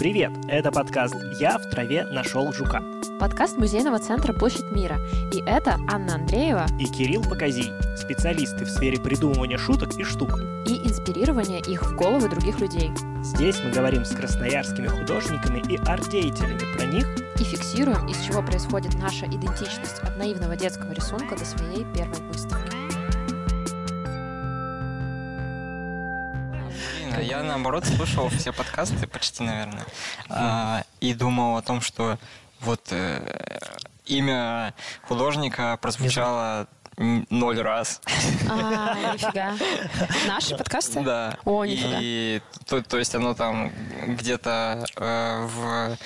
Привет! Это подкаст «Я в траве нашел жука». Подкаст музейного центра «Площадь мира». И это Анна Андреева И Кирилл Показий, специалисты в сфере придумывания шуток и штук. и инспирирование их в головы других людей. Здесь мы говорим с красноярскими художниками и арт-деятелями про них И фиксируем, из чего происходит наша идентичность от наивного детского рисунка до своей первой выставки. Блин, а я наоборот слушал все подкасты, почти, наверное, а, и думал о том, что вот э, имя художника прозвучало ноль раз. А, нифига. Наши подкасты? Да. О, нифига. И то, то есть оно там где-то э, в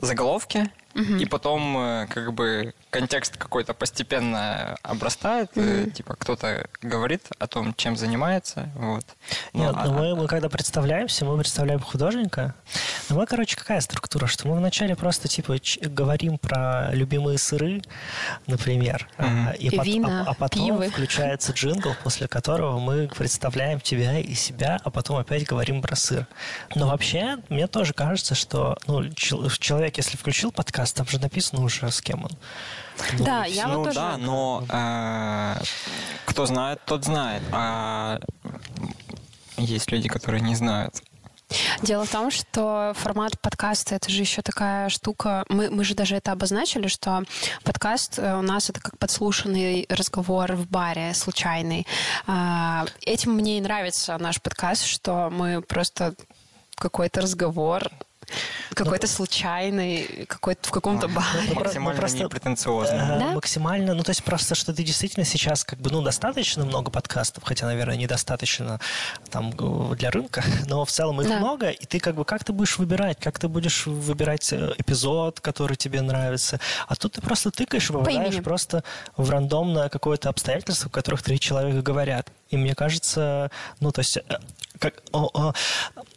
заголовке, и потом э, как бы контекст какой-то постепенно обрастает, э, типа кто-то говорит о том, чем занимается, вот. Нет, Ну, ну а- мы, мы когда представляемся, мы представляем художника. Ну, мы, короче, какая структура? Что мы вначале просто, типа, ч- говорим про любимые сыры, например, а, и пот- Вина, а, а потом пивы. включается джингл, после которого мы представляем тебя и себя, а потом опять говорим про сыр. Но вообще, мне тоже кажется, что ну, чел- человек, если включил подкаст, там же написано уже, с кем он. Ну, Да, и я ну вот тоже... да, но э, кто знает, тот знает. А есть люди, которые не знают. Дело в том, что формат подкаста это же еще такая штука. Мы, мы же даже это обозначили, что подкаст э, у нас это как подслушанный разговор в баре случайный. А, Этим мне и нравится наш подкаст, что мы просто какой-то разговор какой-то случайный, какой-то в каком-то баре. Максимально просто- непретенциозно. Э, Да? Максимально, ну то есть просто, что ты действительно сейчас как бы, ну достаточно много подкастов, хотя, наверное, недостаточно там для рынка, но в целом их Да. много, и ты как бы, как ты будешь выбирать, как ты будешь выбирать э, эпизод, который тебе нравится, а тут ты просто тыкаешь и попадаешь просто в рандомное какое-то обстоятельство, в которых три человека говорят. И мне кажется, ну то есть... э, Как, о- о,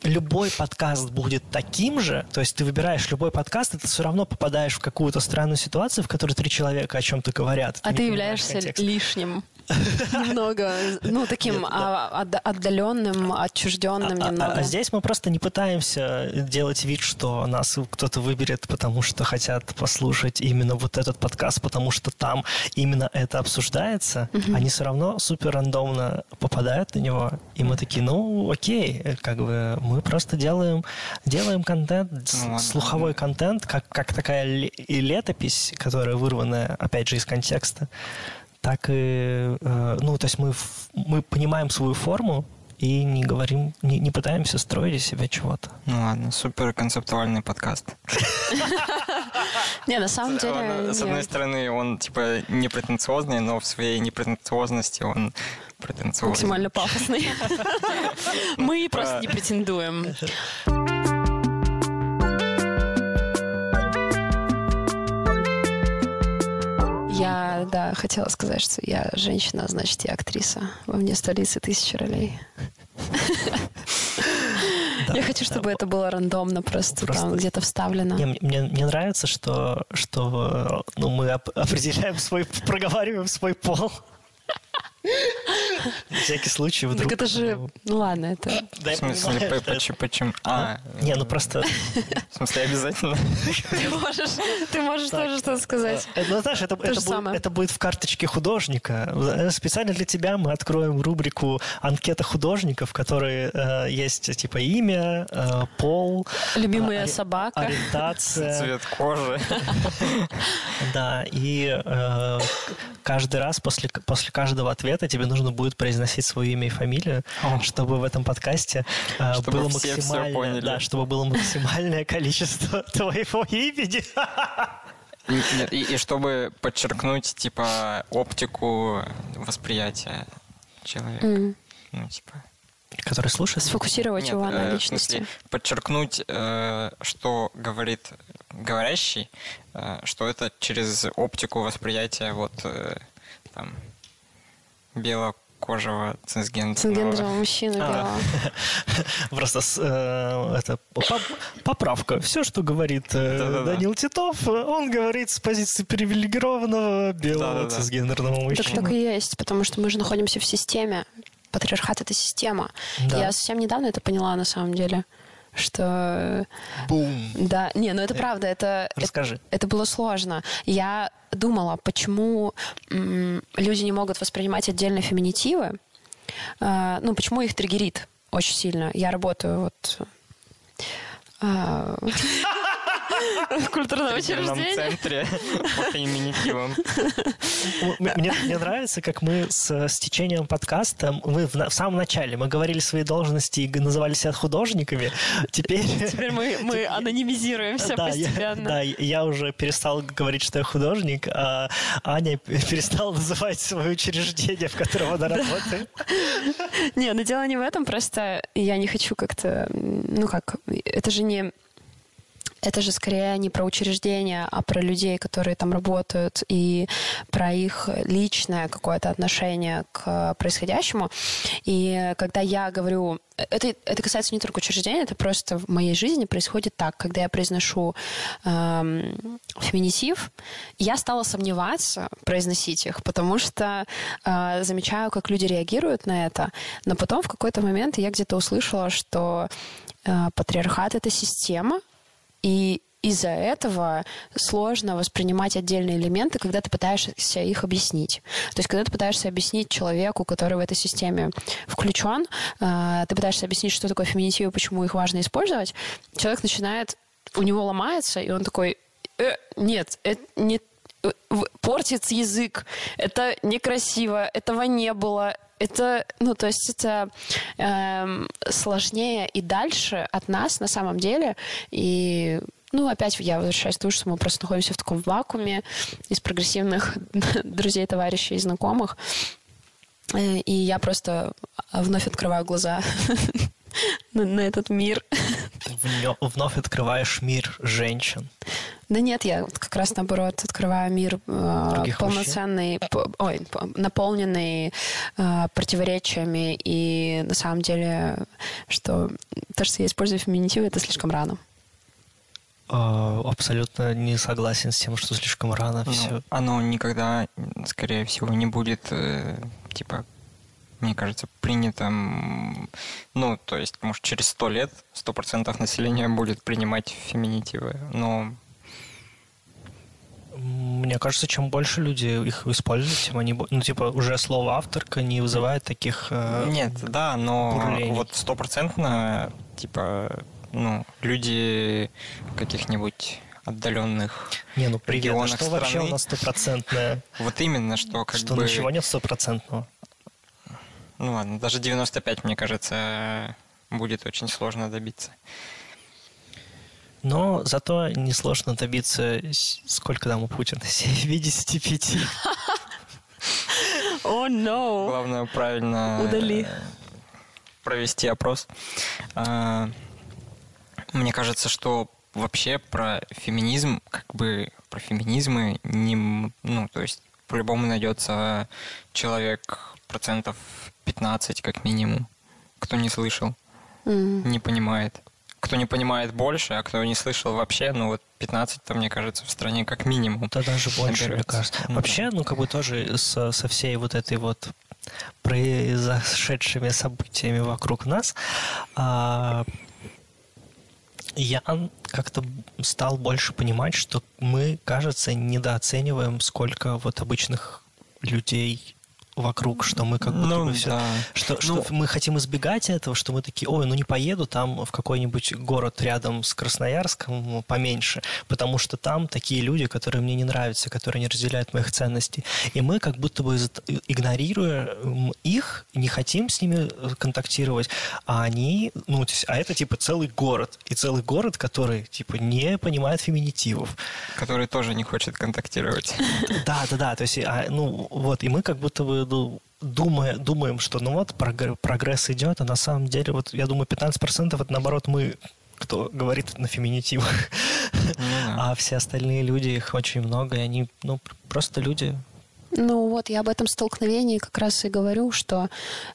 любой подкаст будет таким же, то есть ты выбираешь любой подкаст, и ты все равно попадаешь в какую-то странную ситуацию, в которой три человека о чем-то говорят. А ты понимаешь являешься лишним. Немного, ну, таким а, отда- отдаленным, отчужденным А- а- немного. А, здесь мы просто не пытаемся делать вид, что нас кто-то выберет, потому что хотят послушать именно вот этот подкаст, потому что там именно это обсуждается. Они все равно супер рандомно попадают на него, и мы такие, ну окей, как бы мы просто делаем, делаем контент, Ну, слуховой контент, как, как такая и летопись, которая вырванная, опять же, из контекста так и, э, ну, то есть мы, мы понимаем свою форму и не говорим, не, не пытаемся строить из себя чего-то. Ну ладно, супер концептуальный подкаст. Не, на самом деле... Ладно, С одной стороны, он типа непретенциозный, но в своей непретенциозности он претенциозный. Максимально пафосный. Мы просто не претендуем. Я, да, хотела сказать, что я женщина, а значит, я актриса. Во мне столицы тысячи ролей. Я хочу, чтобы это было рандомно, просто Просто- там где-то вставлено. Не, мне, нравится, что, что э, ну, мы оп- определяем свой, проговариваем свой пол. На всякий случай вдруг. Так это же... Ну ладно, это... Да, В смысле, понимаю, почему? почему? А, Не, ну просто... в смысле, обязательно? Ты можешь, ты можешь тоже что-то сказать. Э, Ну, знаешь, это, То это будет, самое. это будет в карточке художника. Э, Специально для тебя мы откроем рубрику «Анкета художников», в которой э, есть типа имя, э, пол, Любимая а, собака. ориентация. Цвет кожи. Да, и э, каждый раз после, после каждого ответа тебе нужно будет произносить свое имя и фамилию, О. чтобы в этом подкасте э, Чтобы было максимальное, да, чтобы было максимальное количество твоего имени. Нет, и, и чтобы подчеркнуть, типа, оптику восприятия человека. М. Ну, типа... Который слушает. Сфокусировать Нет, его э, на личности. смысле, подчеркнуть, э, что говорит говорящий, э, что это через оптику восприятия вот э, там белокожего цисгендерного. Цисгендерного мужчины, А. да. Просто э, это поп- поправка. Все, что говорит э. Данил Титов, он говорит с позиции привилегированного белого цисгендерного Так мужчины. так и есть, потому что мы же находимся в системе. Патриархат – это система. Я совсем недавно это поняла, на самом деле, что Бум. Да, не, ну это правда, это... Расскажи. Это, это было сложно. Я думала, почему м, люди не могут воспринимать отдельно феминитивы, э, ну, почему их триггерит очень сильно. Я работаю вот... Э, в культурном В учреждении. центре по феминитивам. Мне, мне нравится, как мы с, с течением подкаста, мы в, в самом начале, мы говорили свои должности и называли себя художниками, теперь... Теперь мы, мы анонимизируемся Да, я, постепенно. да, я уже перестал говорить, что я художник, а Аня перестала называть свое учреждение, в котором она работает. Не, но дело не в этом, просто я не хочу как-то, ну как, это же не это же скорее не про учреждения, а про людей, которые там работают, и про их личное какое-то отношение к происходящему. И когда я говорю... Это, это касается не только учреждения, это просто в моей жизни происходит так. Когда я произношу эм, феминитив, я стала сомневаться произносить их, потому что э, замечаю, как люди реагируют на это. Но потом в какой-то момент я где-то услышала, что э, патриархат — это система, и из-за этого сложно воспринимать отдельные элементы, когда ты пытаешься их объяснить. То есть, когда ты пытаешься объяснить человеку, который в этой системе включен, э, ты пытаешься объяснить, что такое феминитив и почему их важно использовать, человек начинает, у него ломается, и он такой, «Э, нет, это не э, портится язык, это некрасиво, этого не было, это, ну, то есть это эм, сложнее и дальше от нас на самом деле. И, ну, опять я возвращаюсь к тому, что мы просто находимся в таком вакууме из прогрессивных друзей, товарищей и знакомых. Э, И я просто вновь открываю глаза на, этот мир. Вновь открываешь мир женщин. Да нет, я вот как раз наоборот открываю мир э, полноценный, по- ой, по- наполненный э, противоречиями, и на самом деле, что то, что я использую феминитив, это слишком рано. Э, Абсолютно не согласен с тем, что слишком рано Ну, все. оно никогда, скорее всего, не будет, э, типа, мне кажется, принятым, ну, то есть, может, через сто лет сто процентов населения будет принимать феминитивы, но Мне кажется, чем больше люди их используют, тем они... Ну, типа, уже слово «авторка» не вызывает таких... э, Нет, да, но бурлений. вот стопроцентно, типа, ну, люди каких-нибудь отдаленных. Не, ну привет, а что вообще у страны. нас стопроцентное? Вот именно, что как Что бы... ничего нет стопроцентного? Ну ладно, даже 95, мне кажется, будет очень сложно добиться. Но зато несложно добиться... Сколько там у Путина? 75. О, oh, no! Главное правильно Удали. э, провести опрос. А, Мне кажется, что вообще про феминизм, как бы про феминизмы не, ну, то есть по-любому найдется человек процентов 15 как минимум, кто не слышал, М. не понимает. Кто не понимает больше, а кто не слышал вообще, ну вот 15-то, мне кажется, в стране как минимум. Да даже больше, мне наберется. кажется. Ну, Вообще, ну, как бы тоже со, со всей вот этой вот произошедшими событиями вокруг нас, а, я как-то стал больше понимать, что мы, кажется, недооцениваем, сколько вот обычных людей вокруг, что мы как будто Ну, бы все... да. Что, что Ну, мы хотим избегать этого, что мы такие, ой, ну не поеду там в какой-нибудь город рядом с Красноярском поменьше, потому что там такие люди, которые мне не нравятся, которые не разделяют моих ценностей. И мы как будто бы игнорируя их, не хотим с ними э, контактировать, а они, ну, то есть, а это типа целый город. И целый город, который типа не понимает феминитивов. который тоже не хочет контактировать. Да, да, да. То есть, а, ну, вот, и мы как будто бы ну, думая, думаем, что ну вот прогр- прогресс идет, а на самом деле, вот я думаю, 15% это наоборот мы, кто говорит на феминитивах. Ну. А все остальные люди, их очень много, и они, ну, просто люди. Ну вот, я об этом столкновении как раз и говорю, что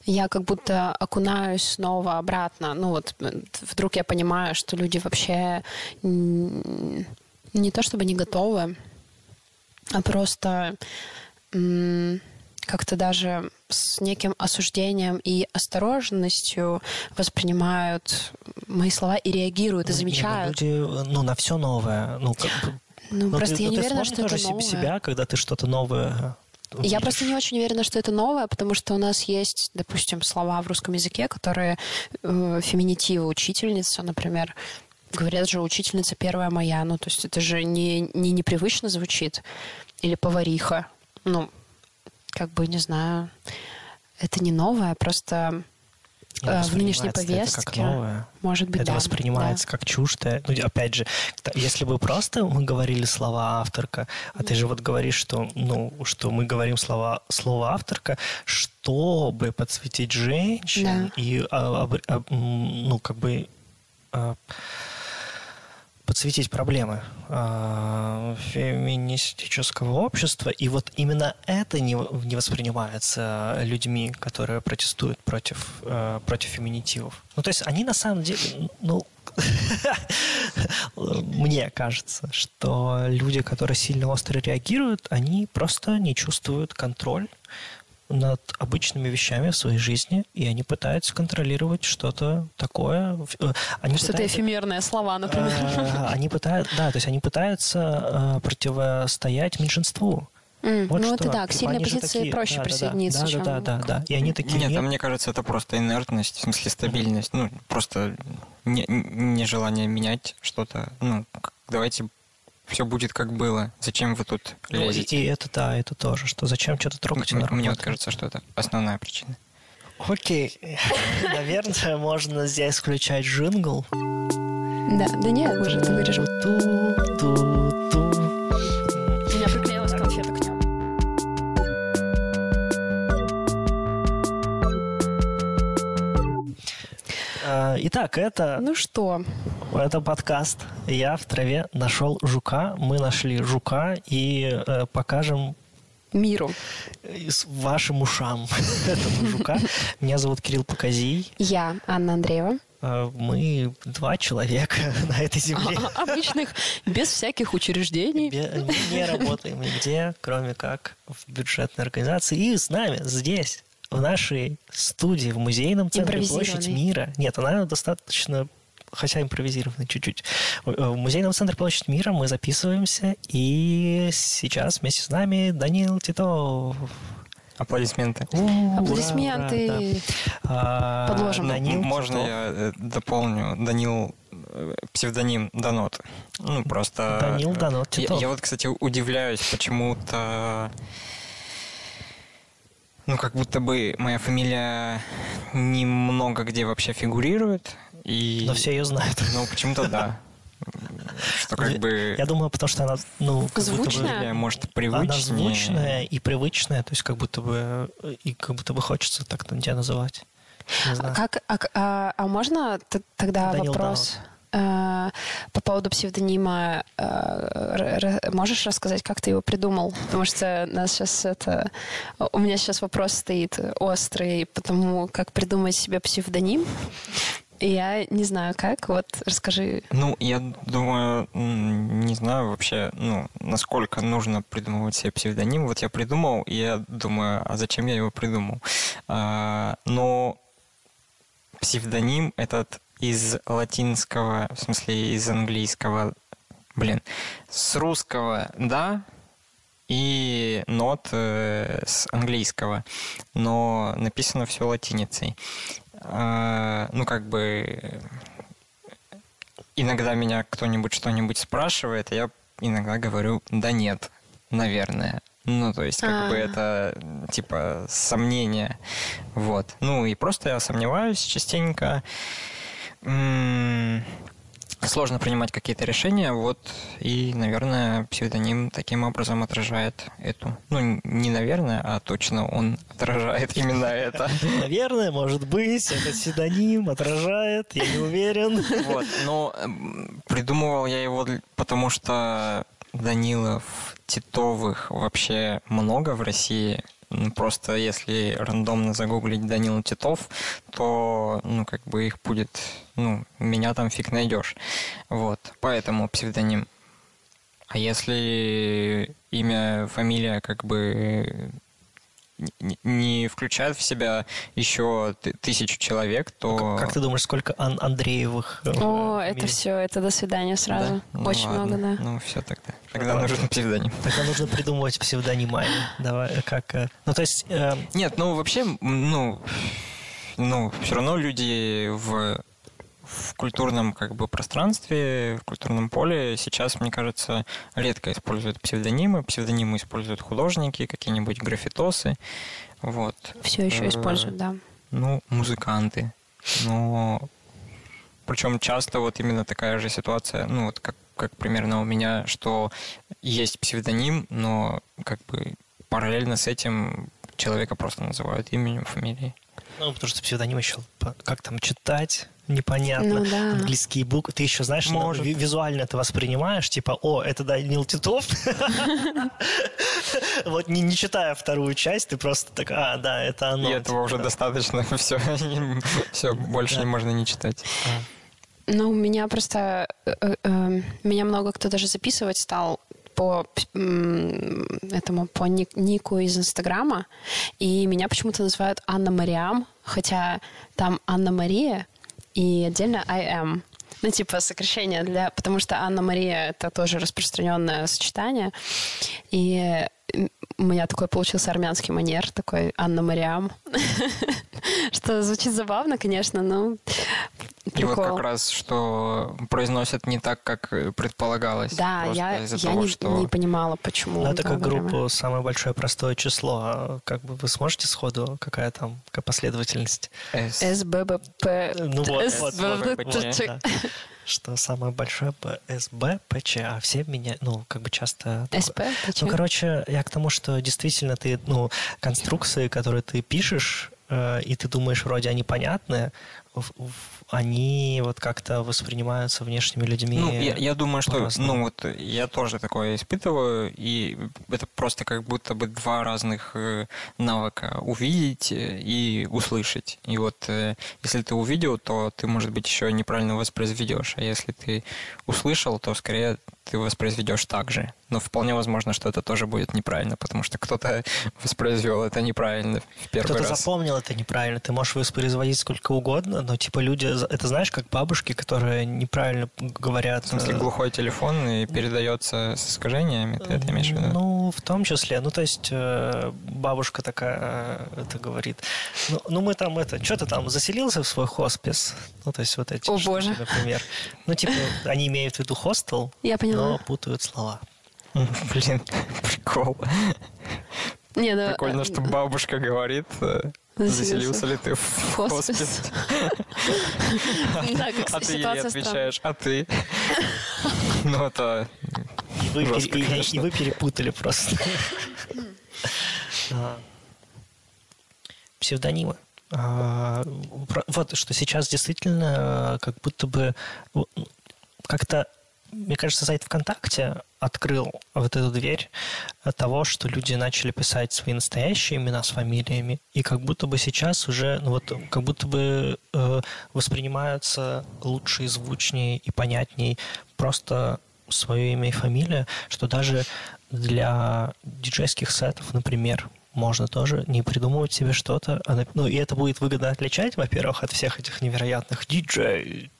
я как будто окунаюсь снова обратно. Ну вот, вдруг я понимаю, что люди вообще не то чтобы не готовы, а просто как-то даже с неким осуждением и осторожностью воспринимают мои слова и реагируют, и Ну, не, ну, замечают. люди, ну, на все новое. Ну, как Ну, ну, просто ты, я ну, не ты уверена, что это новое. себя, когда ты что-то новое Я увидишь. просто не очень уверена, что это новое, потому что у нас есть, допустим, слова в русском языке, которые э, феминитивы учительница, например, говорят же учительница первая моя, ну то есть это же не, не непривычно звучит. Или повариха. Ну, как бы, не знаю, это не новое, просто э, в нынешней воспринимается это как повестке, новое. может быть, это да. воспринимается как чуждое. Ну, опять же, если бы просто мы говорили слова авторка, а ты же вот говоришь, что, ну, что мы говорим слова, слово авторка, чтобы подсветить женщин Да. и, а, м, ну, как бы а, подсветить проблемы а, феминистического общества, и вот именно это не, воспринимается людьми, которые протестуют против, э, против феминитивов. Ну, то есть они на самом деле, ну, мне кажется, что люди, которые сильно остро реагируют, они просто не чувствуют контроль над обычными вещами в своей жизни, и они пытаются контролировать что-то такое. Э, Они Что-то пытаются- эфемерное слова, например. Э, Они пытаются, да, то есть они пытаются э, противостоять меньшинству. М, Вот ну, что. это да, к Типа, сильной они же позиции такие, проще да, да, да, присоединиться, да, чем... да, да, да, да. И они такие, Нет, нет, а мне кажется, это просто инертность, в смысле стабильность. Ну, просто не- нежелание менять что-то. Ну, к- давайте все будет как было. Зачем вы тут Ну, и, лезете? и это да, это тоже, что зачем что-то трогать М- Мне вот кажется, что это основная причина. Окей, наверное, можно здесь включать джингл. Да, да нет, мы же это вырежем. Итак, это Ну что, Это подкаст. Я в траве нашел жука. Мы нашли жука и э, покажем миру. э, с вашим ушам этого жука. Меня зовут Кирилл Показий. Я, Анна Андреева. Э, Мы два человека на этой земле. Обычных, без всяких учреждений. Не работаем нигде, кроме как в бюджетной организации. И с нами здесь, в нашей студии, в музейном центре Площадь мира. Нет, она достаточно хотя импровизированная чуть-чуть. В в музейном центре Площадь мира мы записываемся, и сейчас вместе с нами Данил Титов. Аплодисменты. У, ура, Аплодисменты. ура, да. А, Подложим. Данил Можно Титов. я э, дополню? Данил, э, псевдоним Донот. Ну, просто... Данил э, Донот Я, Титов. я вот, кстати, удивляюсь, почему-то... Ну, как будто бы моя фамилия немного где вообще фигурирует. И... Но все ее знают. Ну, почему-то да. Что как бы... Я думаю, потому что она, ну, как будто бы- может, привычнее. Она звучная и привычная, то есть как будто бы и как будто бы хочется так тебя называть. Не знаю. Как, а, а- а можно тогда Данил вопрос э, по поводу псевдонима? э, можешь рассказать, как ты его придумал? Потому что нас сейчас это... У меня сейчас вопрос стоит острый, потому как придумать себе псевдоним. Я не знаю, как. Вот расскажи. Ну, я думаю, не знаю вообще, ну, насколько нужно придумывать себе псевдоним. Вот я придумал, и я думаю, а зачем я его придумал? А, но псевдоним этот из латинского, в смысле из английского, блин, с русского, да, и нот э, с английского, но написано все латиницей. А, ну, как бы иногда меня кто-нибудь что-нибудь спрашивает, и я иногда говорю, да нет, наверное. Ну, то есть, как А. бы это, типа, сомнение. Вот. Ну, и просто я сомневаюсь частенько. Сложно принимать какие-то решения, вот, и, наверное, псевдоним таким образом отражает эту. Ну, не наверное, а точно он отражает именно это. Наверное, может быть, этот псевдоним отражает, я не уверен. Вот, но эм, придумывал я его потому что Данилов, Титовых вообще много в России. Ну, Просто если рандомно загуглить Данила Титов, то, ну, как бы их будет, ну, меня там фиг найдешь. Вот, поэтому псевдоним. А если имя, фамилия, как бы не- не включает в себя еще ты- тысячу человек, то... Как, как ты думаешь, сколько Ан- Андреевых? э, О, это все, это до свидания сразу. Да? Ну Очень ладно. много, да. Ну, все тогда. Тогда Ладно. нужен псевдоним. Тогда нужно придумывать псевдоним. Давай, э, как... э, Ну, то есть... э, Нет, ну вообще, ну, ну, все равно люди в, в культурном как бы пространстве, в культурном поле сейчас, мне кажется, редко используют псевдонимы. Псевдонимы используют художники, какие-нибудь граффитосы. Вот. Все еще Э, используют, да. Ну, музыканты. Но причем часто вот именно такая же ситуация, ну вот как, как примерно у меня, что есть псевдоним, но как бы параллельно с этим человека просто называют именем, фамилией. Ну, потому что псевдоним еще... Как там читать? Непонятно. Ну да. Английские буквы. Ты еще, знаешь, ну, Может. ви- визуально это воспринимаешь, типа, о, это Данил Титов. Вот не, читая вторую часть, ты просто так, а, да, это оно. И этого Типа, уже да. достаточно, все, все, больше не можно не читать. Ну, у меня просто... э, э, э, меня много кто даже записывать стал по этому по ник- нику из Инстаграма, и меня почему-то называют Анна Мариам, хотя там Анна Мария и отдельно I am. Ну, типа сокращение для... Потому что Анна Мария — это тоже распространенное сочетание. И у меня такой получился армянский манер, такой Анна Мариам. Что звучит забавно, конечно, но И вот прикол. как раз, что произносят не так, как предполагалось. Да, я, я того, не, что... не понимала, почему. Ну, это как время. группу «Самое большое простое число». А Как бы вы сможете сходу, какая там какая последовательность? С. СББП. Ну вот, вот. Что самое большое СБ, ПЧ, а все меня, ну, как бы часто... СП? Ну, короче, я к тому, что действительно ты, ну, конструкции, которые ты пишешь, э, и ты думаешь, вроде они понятны, они вот как-то воспринимаются внешними людьми. Ну, я, я думаю, что, ну, вот я тоже такое испытываю, и это просто как будто бы два разных э, навыка – увидеть э, и услышать. И вот если ты увидел, то ты, может быть, еще неправильно воспроизведешь, а если ты услышал, то скорее ты воспроизведешь так же. Но вполне возможно, что это тоже будет неправильно, потому что кто-то воспроизвел это неправильно в первый Кто-то раз. запомнил это неправильно. Ты можешь воспроизводить сколько угодно, но типа люди, это знаешь, как бабушки, которые неправильно говорят. В смысле, э, глухой телефон и передается с искажениями, ты это имеешь в виду? Ну, в том числе. Ну, то есть э, бабушка такая э, это говорит. Ну, ну, мы там это, что ты там заселился в свой хоспис? Ну, то есть вот эти О, штуки, боже. например. Ну, типа, они имеют в виду хостел, Я поняла. Но путают слова. Блин, прикол. Не, ну, Прикольно, э, что бабушка говорит, э, Заселился. ли ты в хоспис. Да, как А ты ей отвечаешь, а ты? Ну, это... И вы, Жестко, пере- и- вы перепутали просто. А. Псевдонимы. А, Вот что сейчас действительно э, как будто бы как-то, мне кажется, сайт ВКонтакте открыл вот эту дверь того, что люди начали писать свои настоящие имена с фамилиями, и как будто бы сейчас уже, ну вот, как будто бы э, воспринимаются лучше и звучнее и понятней просто свое имя и фамилия, что даже для диджейских сетов, например, можно тоже не придумывать себе что-то. а Ну, и это будет выгодно отличать, во-первых, от всех этих невероятных диджей,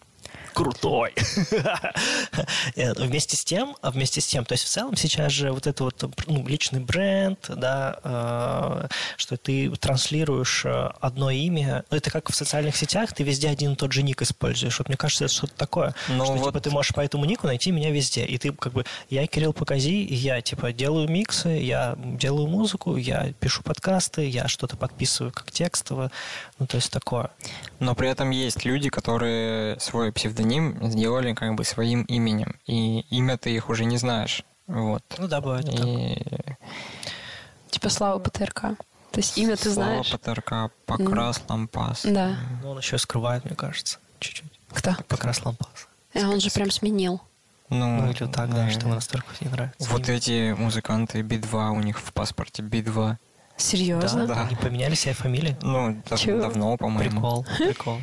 крутой. Вместе с тем, а вместе с тем, то есть в целом сейчас же вот это вот ну, личный бренд, да, э, что ты транслируешь э, одно имя, ну, это как в социальных сетях, ты везде один и тот же ник используешь. Вот мне кажется, это что-то такое, Ну что вот- типа ты можешь по этому нику найти меня везде, и ты как бы я Кирилл Покази, и я типа делаю миксы, я делаю музыку, я пишу подкасты, я что-то подписываю как текстово, ну то есть такое. Но при этом есть люди, которые свой псевдоним сделали как бы своим именем. И имя ты их уже не знаешь. Вот. Ну да, бывает. так. И Типа Слава ПТРК. То есть имя ты Слава знаешь? ПТРК, Покрас, Лампас. Да. Ну, он еще скрывает, мне кажется, чуть-чуть. Кто? Покрас лампас. А он же прям сменил. Ну, Ну, или так, да, э, что ему настолько не нравится. Вот эти музыканты Би-2, у них в паспорте Би-2. Серьезно? Да. Они поменяли себе фамилии? Ну, Чего? давно, по-моему. Прикол, прикол.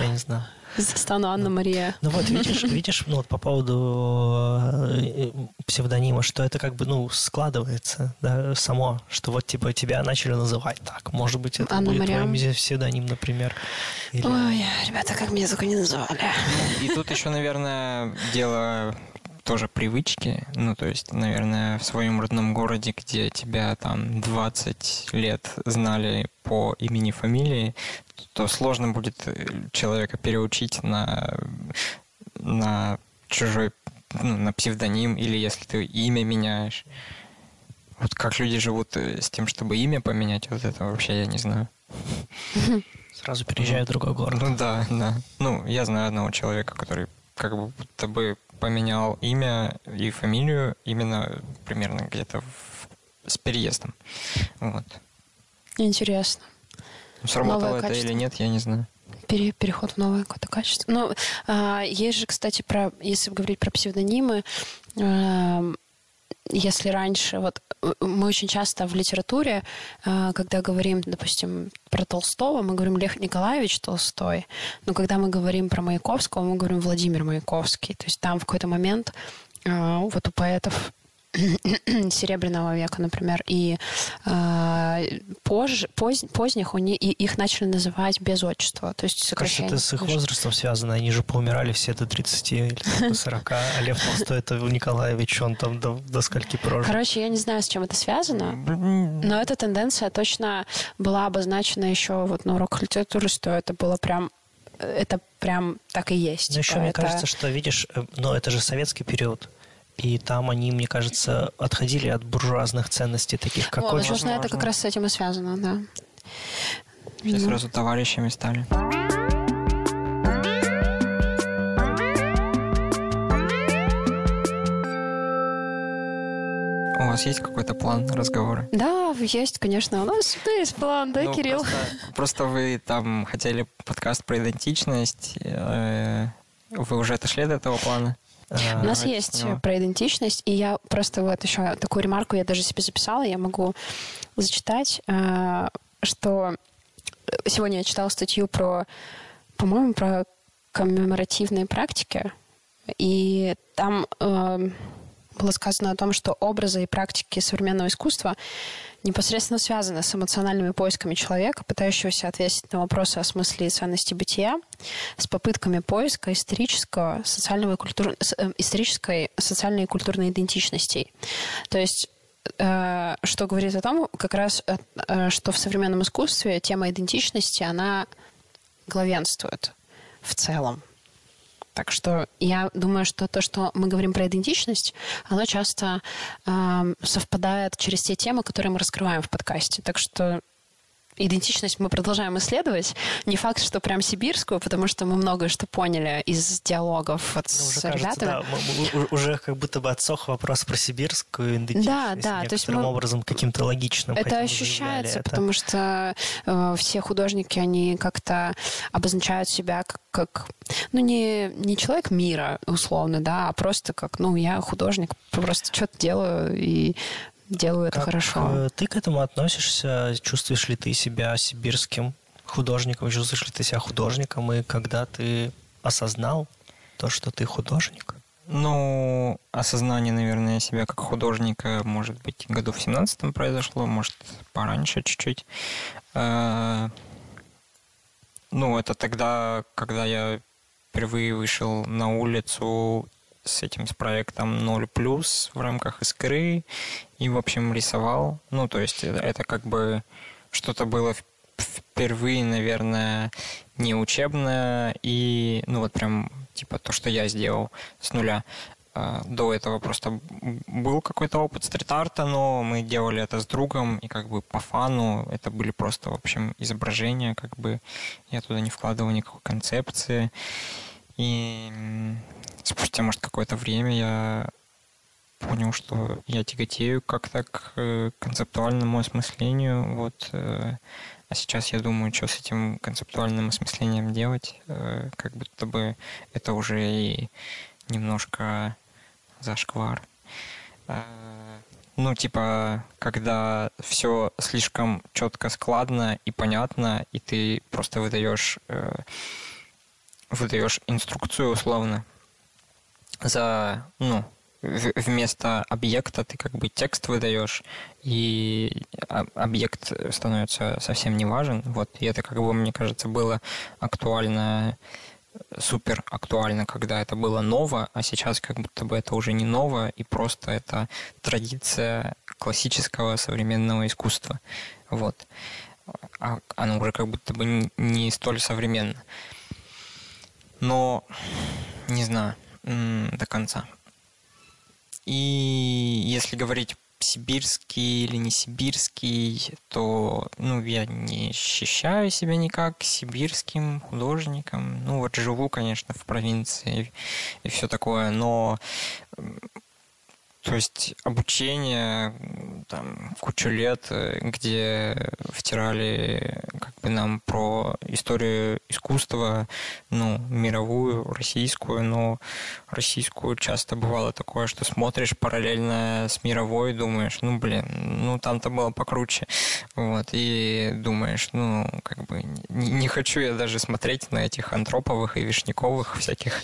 Я не знаю. Стану Анна Мария. Ну вот, видишь, видишь, ну вот по поводу э, псевдонима, что это как бы, ну, складывается, да, само, что вот, типа, тебя начали называть так. Может быть, это Анна будет Мариам. твой псевдоним, например. Или- Ой, ребята, как меня только не называли. И тут еще, наверное, дело тоже привычки. Ну, то есть, наверное, в своем родном городе, где тебя там 20 лет знали по имени, фамилии, то сложно будет э, человека переучить на, на чужой, ну, на псевдоним, или если ты имя меняешь. Вот как люди живут э, с тем, чтобы имя поменять, вот это вообще я не знаю. Сразу переезжаю в другой город. Ну да, да. Ну, я знаю одного человека, который как бы будто бы поменял имя и фамилию именно примерно где-то в- с переездом. Вот. Интересно. Сработало Новое это качество. или нет, я не знаю. Пере- переход в новое какое-то качество. Ну, а, есть же, кстати, про, если говорить про псевдонимы, эм, если раньше, вот э, мы очень часто в литературе, э, когда говорим, допустим, про Толстого, мы говорим Лев Николаевич Толстой, но когда мы говорим про Маяковского, мы говорим Владимир Маяковский. То есть там в какой-то момент э, вот у поэтов Серебряного века, например, и э, позже, поз- поздних у них, и их начали называть без отчества, то есть сокращение. это с их возрастом связано. Они же поумирали все до 30 или там до 40. А Лев Толстой, это Николаевич, он там до, до скольки прожил. Короче, я не знаю, с чем это связано, но эта тенденция точно была обозначена еще вот на уроках литературы, что это было прям это прям так и есть. Но еще мне это- кажется, что, видишь, э, ну, это же советский период. И там они, мне кажется, отходили от буржуазных ценностей, таких как О, возможно, это возможно. как раз с этим и связано, да. все Ну. сразу товарищами стали. У вас есть какой-то план разговора? Да, есть, конечно. У нас всегда есть план, да, Ну, Кирилл? Просто, просто вы там хотели подкаст про идентичность. э, Вы уже отошли от этого плана? А, У нас давайте есть снова. про идентичность, и я просто вот еще такую ремарку я даже себе записала, я могу зачитать, э, что сегодня я читала статью про, по-моему, про коммеморативные практики, и там э, было сказано о том, что образы и практики современного искусства непосредственно связаны с эмоциональными поисками человека, пытающегося ответить на вопросы о смысле и ценности бытия, с попытками поиска исторического, социального и культур... э, исторической, социальной и культурной идентичностей. То есть э, что говорит о том, как раз, э, что в современном искусстве тема идентичности, она главенствует в целом. Так что я думаю, что то, что мы говорим про идентичность, оно часто эм, совпадает через те темы, которые мы раскрываем в подкасте. Так что идентичность мы продолжаем исследовать. Не факт, что прям сибирскую, потому что мы многое что поняли из диалогов вот Ну, уже с кажется, ребятами. да, м- м- уже как будто бы отсох вопрос про сибирскую идентичность. Да, да, то есть мы- образом каким-то логичным. Это мы ощущается, это. потому что э, все художники, они как-то обозначают себя как, как ну, не, не человек мира, условно, да, а просто как, ну, я художник, просто что-то делаю и делаю это Как, хорошо. э, ты к этому относишься? Чувствуешь ли ты себя сибирским художником? Чувствуешь ли ты себя художником? И когда ты осознал то, что ты художник? Ну, осознание, наверное, себя как художника, может быть, году в 17 произошло, может, пораньше чуть-чуть. Э, Ну, это тогда, когда я впервые вышел на улицу с этим, с проектом 0 плюс в рамках искры и, в общем, рисовал. Ну, то есть это, это как бы что-то было впервые, наверное, не учебное и, ну, вот прям, типа, то, что я сделал с нуля. А, До этого просто был какой-то опыт стрит-арта, но мы делали это с другом, и как бы по фану это были просто, в общем, изображения, как бы я туда не вкладывал никакой концепции. И спустя, может, какое-то время я понял, что я тяготею как-то к э, концептуальному осмыслению. Вот, э, а сейчас я думаю, что с этим концептуальным осмыслением делать. Э, Как будто бы это уже и немножко зашквар. Ну, типа, когда все слишком четко складно и понятно, и ты просто выдаешь выдаешь инструкцию условно за, ну, вместо объекта ты как бы текст выдаешь, и объект становится совсем не важен. Вот, и это как бы, мне кажется, было актуально супер актуально, когда это было ново, а сейчас как будто бы это уже не ново, и просто это традиция классического современного искусства. Вот. А оно уже как будто бы не столь современно. Но не знаю до конца. И если говорить сибирский или не сибирский, то ну, я не ощущаю себя никак сибирским художником. Ну, вот живу, конечно, в провинции и все такое, но то есть обучение там кучу лет, э, где втирали как бы нам про историю искусства, ну, мировую, российскую, но российскую часто бывало такое, что смотришь параллельно с мировой, думаешь, ну, блин, ну, там-то было покруче. Вот, и думаешь, ну, как бы не, не хочу я даже смотреть на этих антроповых и вишняковых всяких.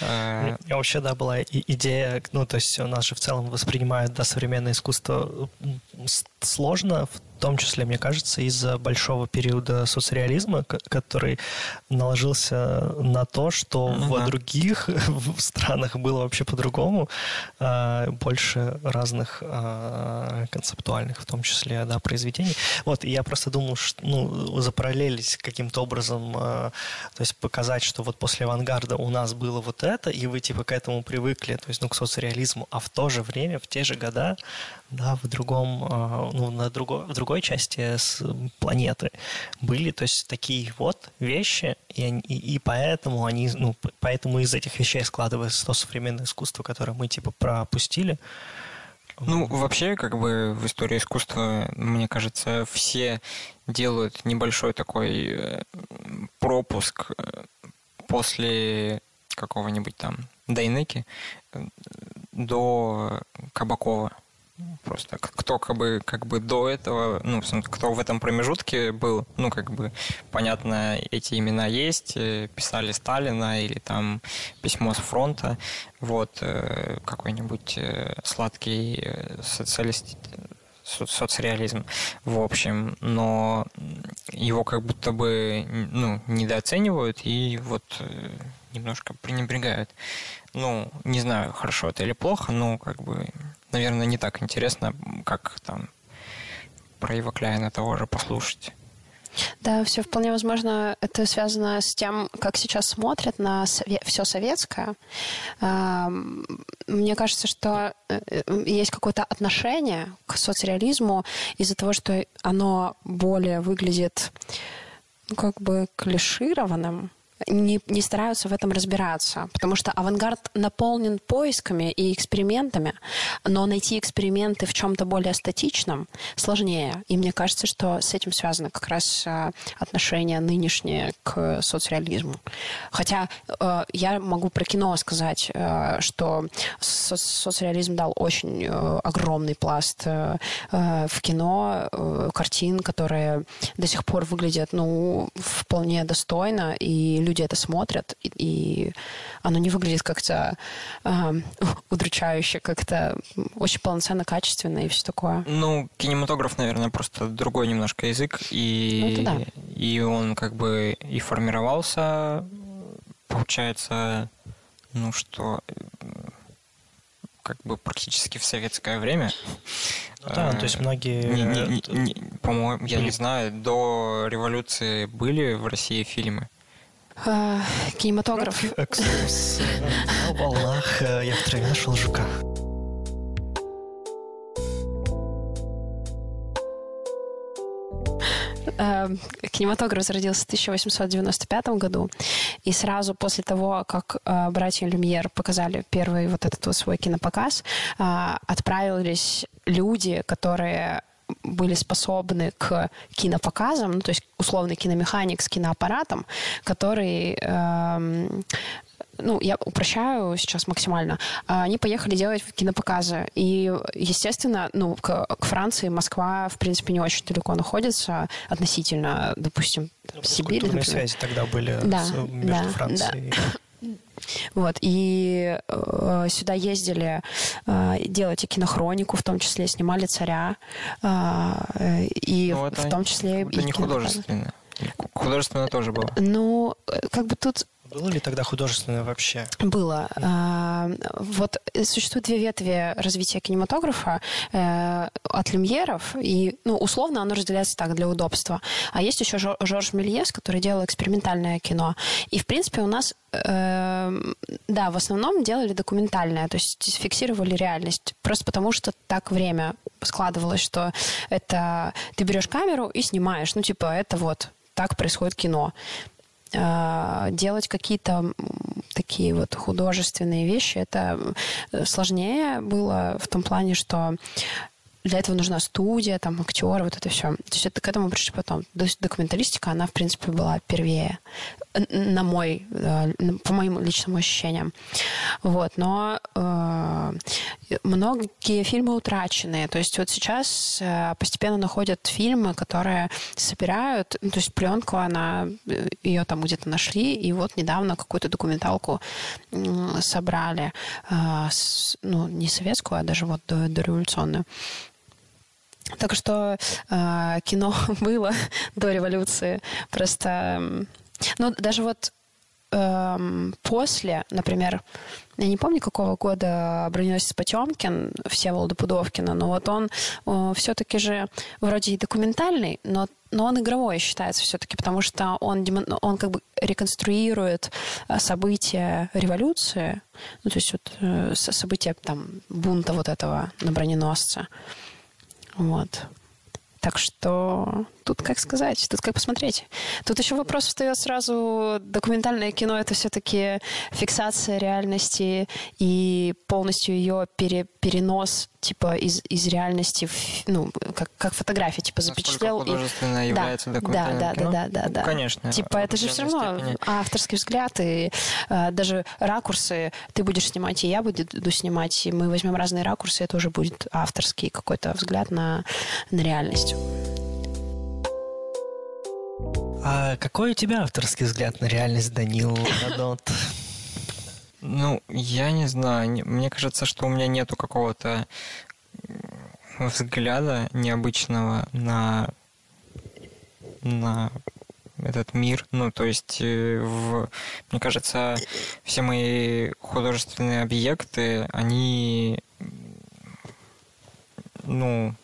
Э... Вообще, да, была идея, ну, то есть у нас же в целом целом воспринимают да, современное искусство сложно, в том числе, мне кажется, из-за большого периода соцреализма, который наложился на то, что ну, в да. других странах было вообще по-другому, а, больше разных а, концептуальных, в том числе, да, произведений. Вот, и я просто думал, что, ну, запараллелить каким-то образом, а, то есть показать, что вот после авангарда у нас было вот это, и вы, типа, к этому привыкли, то есть, ну, к соцреализму, а в то же время, в те же года, да, в другом, ну, на другой, в другой части с планеты были, то есть такие вот вещи, и, они, и, и поэтому они, ну, поэтому из этих вещей складывается то современное искусство, которое мы типа пропустили. Ну, вообще, как бы в истории искусства, мне кажется, все делают небольшой такой э, пропуск э, после какого-нибудь там Дайнеки э, до Кабакова. Просто кто как бы, как бы до этого, ну, кто в этом промежутке был, ну, как бы, понятно, эти имена есть, э, писали Сталина или там письмо с фронта, вот, э, какой-нибудь э, сладкий социалист, соцреализм, в общем, но его как будто бы, ну, недооценивают и вот немножко пренебрегают. Ну, не знаю, хорошо это или плохо, но как бы наверное, не так интересно, как там про Ива Кляйна того же послушать. Да, все вполне возможно. Это связано с тем, как сейчас смотрят на сове- все советское. Мне кажется, что э, есть какое-то отношение к соцреализму из-за того, что оно более выглядит ну, как бы клишированным не, не стараются в этом разбираться, потому что авангард наполнен поисками и экспериментами, но найти эксперименты в чем-то более статичном сложнее. И мне кажется, что с этим связано как раз э, отношение нынешнее к соцреализму. Хотя э, я могу про кино сказать, э, что со соцреализм дал очень огромный пласт в кино картин, которые до сих пор выглядят ну, вполне достойно, и люди это смотрят, и, и оно не выглядит как-то э, удручающе, как-то очень полноценно, качественно и все такое. Ну, кинематограф, наверное, просто другой немножко язык, и, ну, да. и он как бы и формировался, получается, ну что как бы практически в советское время. Ну, да, то есть э, многие... Не, не, не, по-моему, я не знаю, до революции были в России фильмы? Э, кинематограф. Экскурс на волнах. Э, я в траве нашел жука. Э, кинематограф зародился в 1895 году, и сразу после того, как э, братья Люмьер показали первый вот этот вот свой кинопоказ, отправились люди, которые были способны к кинопоказам, ну, то есть условный киномеханик с киноаппаратом, который эм, ну, я упрощаю сейчас максимально, а, они поехали делать кинопоказы. И, естественно, ну, к, к Франции Москва, в принципе, не очень далеко находится относительно, допустим, ну, Сибири. Культурные связи тогда были да, с, между да, Францией да. Вот, и э, сюда ездили э, делать и кинохронику, в том числе снимали царя, э, и ну, в том числе... Это и не художественное. Художественное тоже было. Ну, как бы тут было ли тогда художественное вообще? Было. А, вот существует две ветви развития кинематографа э, от люмьеров, и, ну, условно оно разделяется так, для удобства. А есть еще Жорж Мельес, который делал экспериментальное кино. И, в принципе, у нас э, да, в основном делали документальное, то есть фиксировали реальность. Просто потому, что так время складывалось, что это ты берешь камеру и снимаешь. Ну, типа, это вот так происходит кино. А, делать какие-то такие вот художественные вещи, это сложнее было в том плане, что для этого нужна студия, там, актеры, вот это все. То есть это к этому пришли потом. То есть документалистика, она, в принципе, была первее, на мой, по моим личным ощущениям. Вот. Но э, многие фильмы утрачены. То есть вот сейчас э, постепенно находят фильмы, которые собирают, ну, то есть пленку, она, э, ее там где-то нашли, и вот недавно какую-то документалку собрали, э, с, ну, не советскую, а даже вот дореволюционную. Так что э, кино было до революции. Просто, ну, даже вот э, после, например, я не помню, какого года броненосец Потемкин, Всеволода Пудовкина, но вот он э, все-таки же вроде и документальный, но, но он игровой считается все-таки, потому что он, он как бы реконструирует э, события революции, ну, то есть вот э, события там бунта вот этого на броненосце. Вот. Так что тут как сказать, тут как посмотреть. Тут еще вопрос встает сразу, документальное кино это все-таки фиксация реальности и полностью ее пере, перенос типа из, из реальности, в, ну, как, как фотография, типа запечатлел. художественно и... является да, документальным да, кино? Да, да, да, да. Конечно. Типа это же все равно степени. авторский взгляд, и э, даже ракурсы ты будешь снимать, и я буду снимать, и мы возьмем разные ракурсы, это уже будет авторский какой-то взгляд на, на реальность. А какой у тебя авторский взгляд на реальность, Данил Радот? Ну, я не знаю. Мне кажется, что у меня нету какого-то взгляда необычного на на этот мир. Ну, то есть, э, в, мне кажется, все мои художественные объекты, они, ну,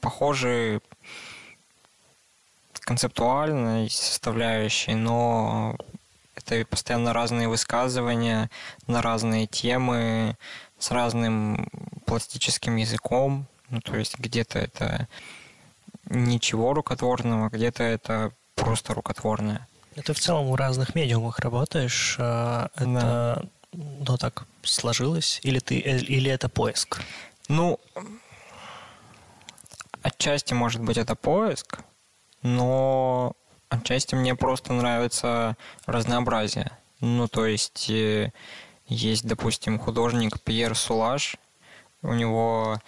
похожи концептуальной составляющей, но это постоянно разные высказывания на разные темы с разным пластическим языком. Ну, то есть где-то это ничего рукотворного, где-то это просто рукотворное. Ну, ты в целом в разных медиумах работаешь. А, это, да. ну, так сложилось? Или, ты, э, или это поиск? Ну, отчасти, может быть, это поиск, но отчасти мне просто нравится разнообразие. Ну, то есть э, есть, допустим, художник Пьер Сулаш, у него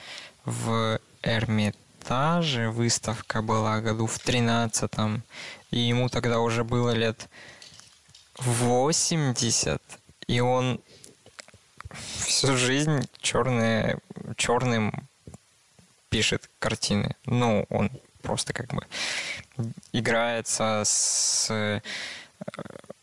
в Эрмитаже выставка была году в тринадцатом, и ему тогда уже было лет 80, и он всю жизнь черные, черным пишет картины. Ну, он просто как бы играется с э,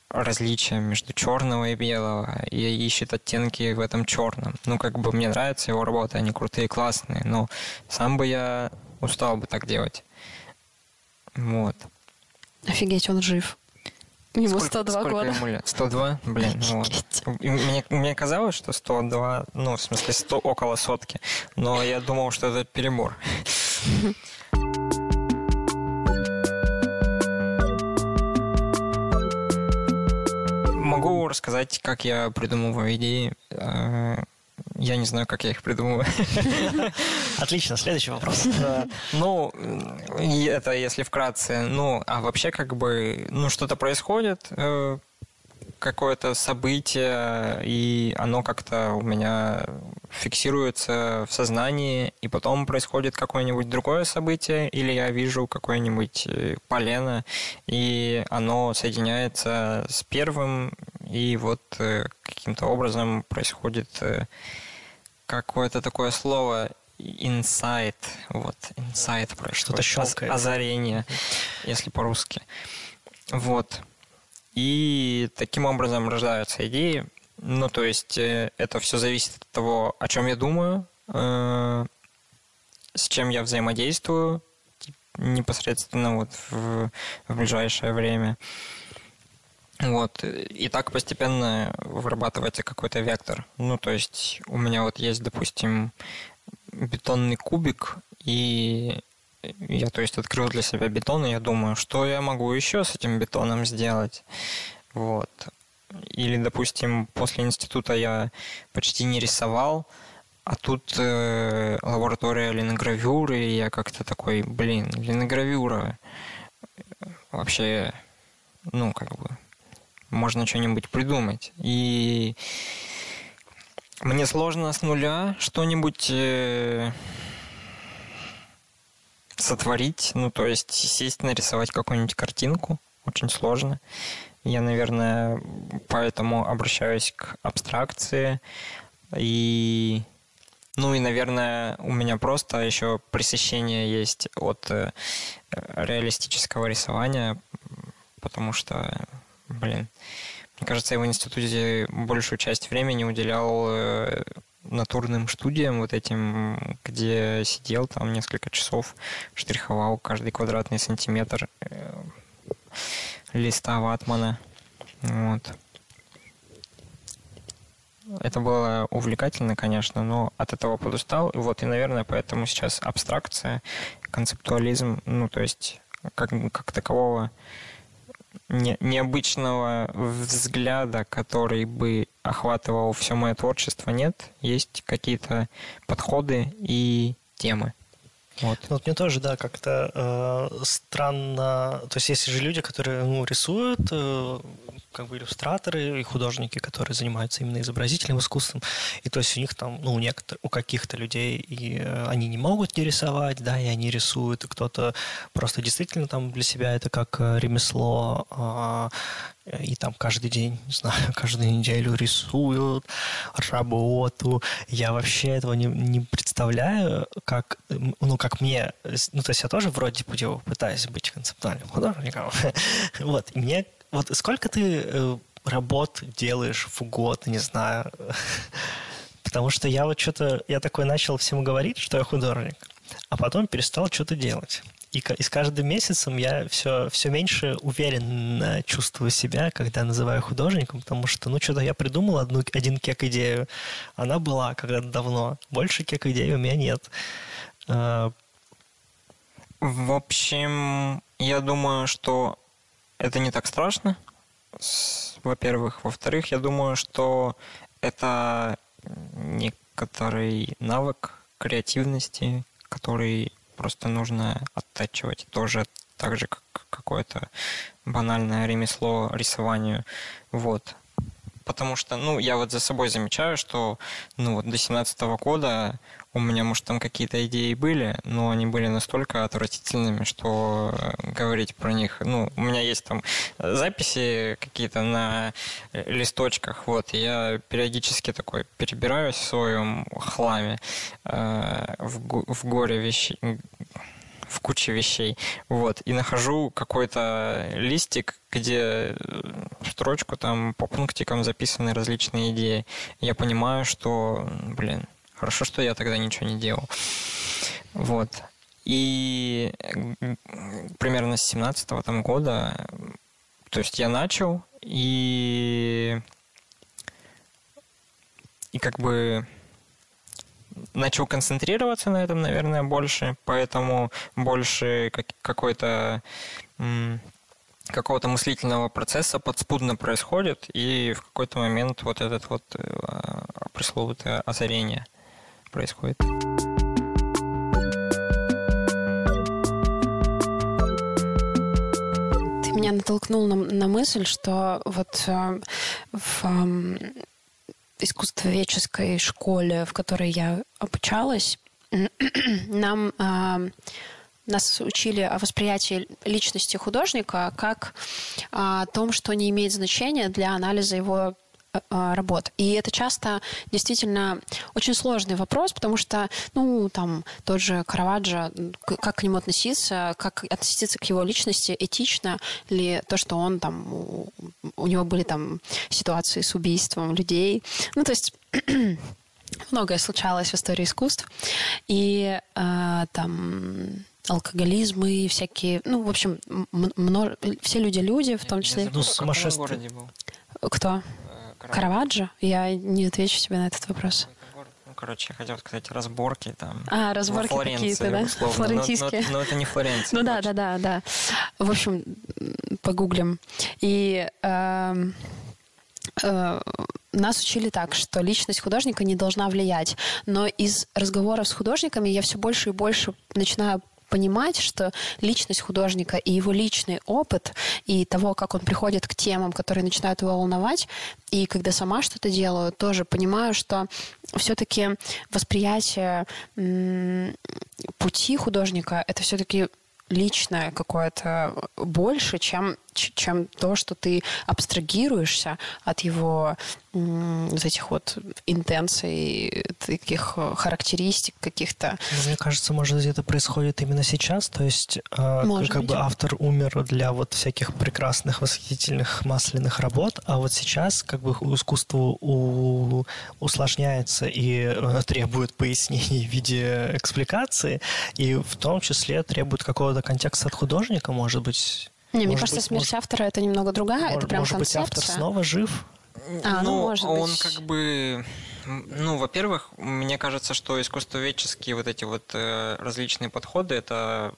различием между черного и белого и ищет оттенки в этом черном. Ну, как бы мне нравится его работа, они крутые, классные, но сам бы я устал бы так делать. Вот. Офигеть, он жив. Ему сколько, 102 сколько года. Ему лет? 102? Блин, ну вот. мне, мне казалось, что 102, ну, в смысле, 100, около сотки. Но я думал, что это перебор. Могу рассказать, как я придумываю идеи. Э, я не знаю, как я их придумываю. Отлично, следующий вопрос. Ну, это если вкратце. Ну, а вообще как бы, ну, что-то происходит, э, какое-то событие, и оно как-то у меня фиксируется в сознании, и потом происходит какое-нибудь другое событие, или я вижу какое-нибудь э, полено, и оно соединяется с первым, и вот э, каким-то образом происходит э, какое-то такое слово инсайт, вот, инсайт происходит. Что-то щелкает. Озарение, если по-русски. Вот. И таким образом рождаются идеи. Ну, то есть э, это все зависит от того, о чем я думаю, э, с чем я взаимодействую непосредственно вот в, в ближайшее время. Вот. И так постепенно вырабатывается какой-то вектор. Ну, то есть у меня вот есть, допустим, бетонный кубик, и я, то есть, открыл для себя бетон, и я думаю, что я могу еще с этим бетоном сделать. Вот. Или, допустим, после института я почти не рисовал, а тут э, лаборатория линогравюры, и я как-то такой, блин, линогравюра. Вообще, ну, как бы, можно что-нибудь придумать. И мне сложно с нуля что-нибудь э, сотворить, ну, то есть сесть, нарисовать какую-нибудь картинку. Очень сложно. Я, наверное, поэтому обращаюсь к абстракции. И, ну и, наверное, у меня просто еще пресыщение есть от э, реалистического рисования, потому что, блин, мне кажется, я в институте большую часть времени уделял э, натурным студиям вот этим, где сидел там несколько часов, штриховал каждый квадратный сантиметр э, листа ватмана. Вот. Это было увлекательно, конечно, но от этого подустал. Вот, и, наверное, поэтому сейчас абстракция, концептуализм, ну, то есть как, как такового не, необычного взгляда, который бы охватывал все мое творчество, нет. Есть какие-то подходы и темы. Вот. Ну, вот мне тоже, да, как-то э, странно. То есть есть же люди, которые ну, рисуют, э, как бы иллюстраторы и художники, которые занимаются именно изобразительным искусством. И то есть у них там, ну, у некоторых, у каких-то людей и э, они не могут не рисовать, да, и они рисуют, и кто-то просто действительно там для себя это как э, ремесло, э, и там каждый день, не знаю, каждую неделю рисуют работу. Я вообще этого не, не представляю, как, ну, как мне, ну, то есть я тоже вроде бы пытаюсь быть концептуальным художником. вот, и мне, вот сколько ты э, работ делаешь в год, не знаю, потому что я вот что-то, я такой начал всем говорить, что я художник, а потом перестал что-то делать. И, и с каждым месяцем я все, все меньше уверенно чувствую себя, когда называю художником, потому что, ну, что-то я придумал одну, один кек-идею. Она была когда-то давно. Больше кек-идей у меня нет. А, В общем, я думаю, что это не так страшно, во-первых. Во-вторых, я думаю, что это некоторый навык креативности, который Просто нужно оттачивать тоже так же, как какое-то банальное ремесло рисованию. Вот. Потому что, ну, я вот за собой замечаю, что, ну, вот до 17 года у меня, может, там какие-то идеи были, но они были настолько отвратительными, что э, говорить про них... Ну, у меня есть там записи какие-то на листочках, вот, я периодически такой перебираюсь в своем хламе э, в, в горе вещей в куче вещей. Вот. И нахожу какой-то листик, где в строчку там по пунктикам записаны различные идеи. Я понимаю, что, блин, Хорошо, что я тогда ничего не делал. Вот. И примерно с 17 -го там года, то есть я начал, и, и как бы начал концентрироваться на этом, наверное, больше, поэтому больше как, какой-то какого-то мыслительного процесса подспудно происходит, и в какой-то момент вот этот вот э, пресловутое озарение происходит. Ты меня натолкнул на, на мысль, что вот э, в э, искусствоведческой школе, в которой я обучалась, нам э, нас учили о восприятии личности художника как о том, что не имеет значения для анализа его э, э, работ. И это часто действительно очень сложный вопрос, потому что, ну, там, тот же Караваджо, как к нему относиться, как относиться к его личности, этично ли то, что он там, у него были там ситуации с убийством людей. Ну, то есть многое случалось в истории искусств. И э, там алкоголизм и всякие, ну, в общем, множ... все люди-люди, в том числе... Ну, сумасшествие. Кто? Караваджо? Я не отвечу тебе на этот вопрос. Ну, короче, я хотел сказать разборки там. А, разборки какие-то, да? Условно. Флорентийские. Но, но, но это не Флоренция. Ну да, да, да, да. В общем, погуглим. И э, э, нас учили так, что личность художника не должна влиять. Но из разговоров с художниками я все больше и больше начинаю понимать, что личность художника и его личный опыт, и того, как он приходит к темам, которые начинают его волновать, и когда сама что-то делаю, тоже понимаю, что все-таки восприятие пути художника это все-таки личное какое-то больше, чем, чем то, что ты абстрагируешься от его вот этих вот интенций, таких характеристик каких-то. Ну, мне кажется, может быть, это происходит именно сейчас, то есть э, может как быть. бы автор умер для вот всяких прекрасных, восхитительных масляных работ, а вот сейчас как бы искусство у, усложняется и э, требует пояснений в виде экспликации, и в том числе требует какого-то контекста от художника, может быть. Не, мне кажется, быть, смерть может, автора это немного другая, может, это прям может концепция. быть, автор снова жив? А, ну, ну может он быть. как бы... Ну, во-первых, мне кажется, что искусствоведческие вот эти вот э, различные подходы, это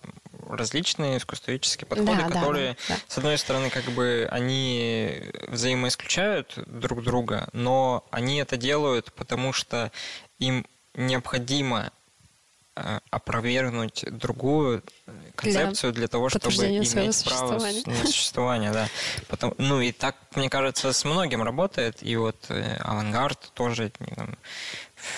различные искусствоведческие подходы, да, которые, да, да. с одной стороны, как бы они взаимоисключают друг друга, но они это делают, потому что им необходимо опровергнуть другую концепцию для, для того, чтобы иметь право на существование. Да. Потом, ну и так, мне кажется, с многим работает. И вот э, авангард тоже там,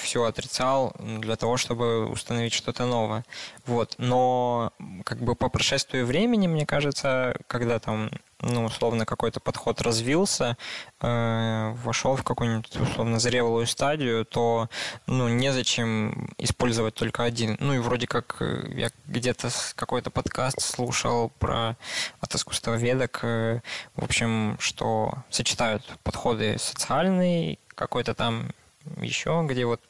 все отрицал для того, чтобы установить что-то новое. Вот. Но как бы по прошествию времени, мне кажется, когда там ну, условно, какой-то подход развился, э, вошел в какую-нибудь, условно, зрелую стадию, то, ну, незачем использовать только один. Ну, и вроде как э, я где-то какой-то подкаст слушал про от искусствоведок, э, в общем, что сочетают подходы социальные, какой-то там еще, где вот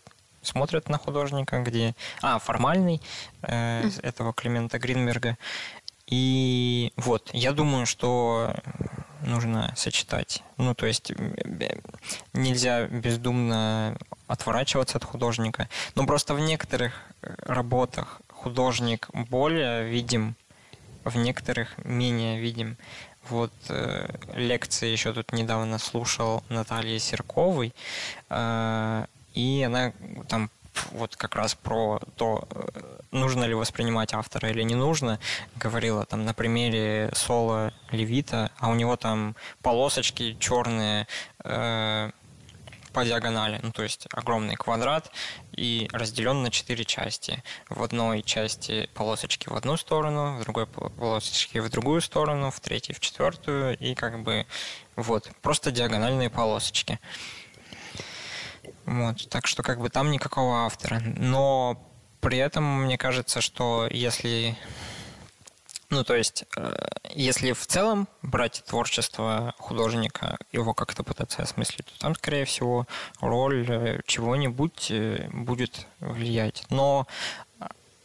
смотрят на художника, где... А, формальный э, этого Климента Гринберга. И вот, я думаю, что нужно сочетать. Ну, то есть нельзя бездумно отворачиваться от художника. Но просто в некоторых э, работах художник более видим, в некоторых менее видим. Вот э, лекции еще тут недавно слушал Натальи Серковой, э, и она там вот как раз про то, э, нужно ли воспринимать автора или не нужно, говорила там на примере соло Левита, а у него там полосочки черные э, по диагонали, ну то есть огромный квадрат и разделен на четыре части. В одной части полосочки в одну сторону, в другой полосочки в другую сторону, в третьей в четвертую и как бы вот просто диагональные полосочки. Вот, так что как бы там никакого автора. Но при этом мне кажется, что если ну, то есть, э, если в целом брать творчество художника, его как-то пытаться осмыслить, то там, скорее всего, роль э, чего-нибудь э, будет влиять. Но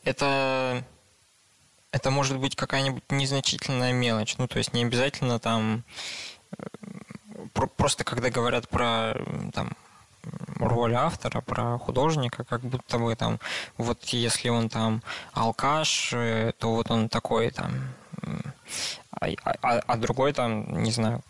это, это может быть какая-нибудь незначительная мелочь. Ну, то есть, не обязательно там... Просто когда говорят про там, роль автора, про художника, как будто бы там, вот если он там алкаш, э, то вот он такой там, а, а, а другой там, не знаю,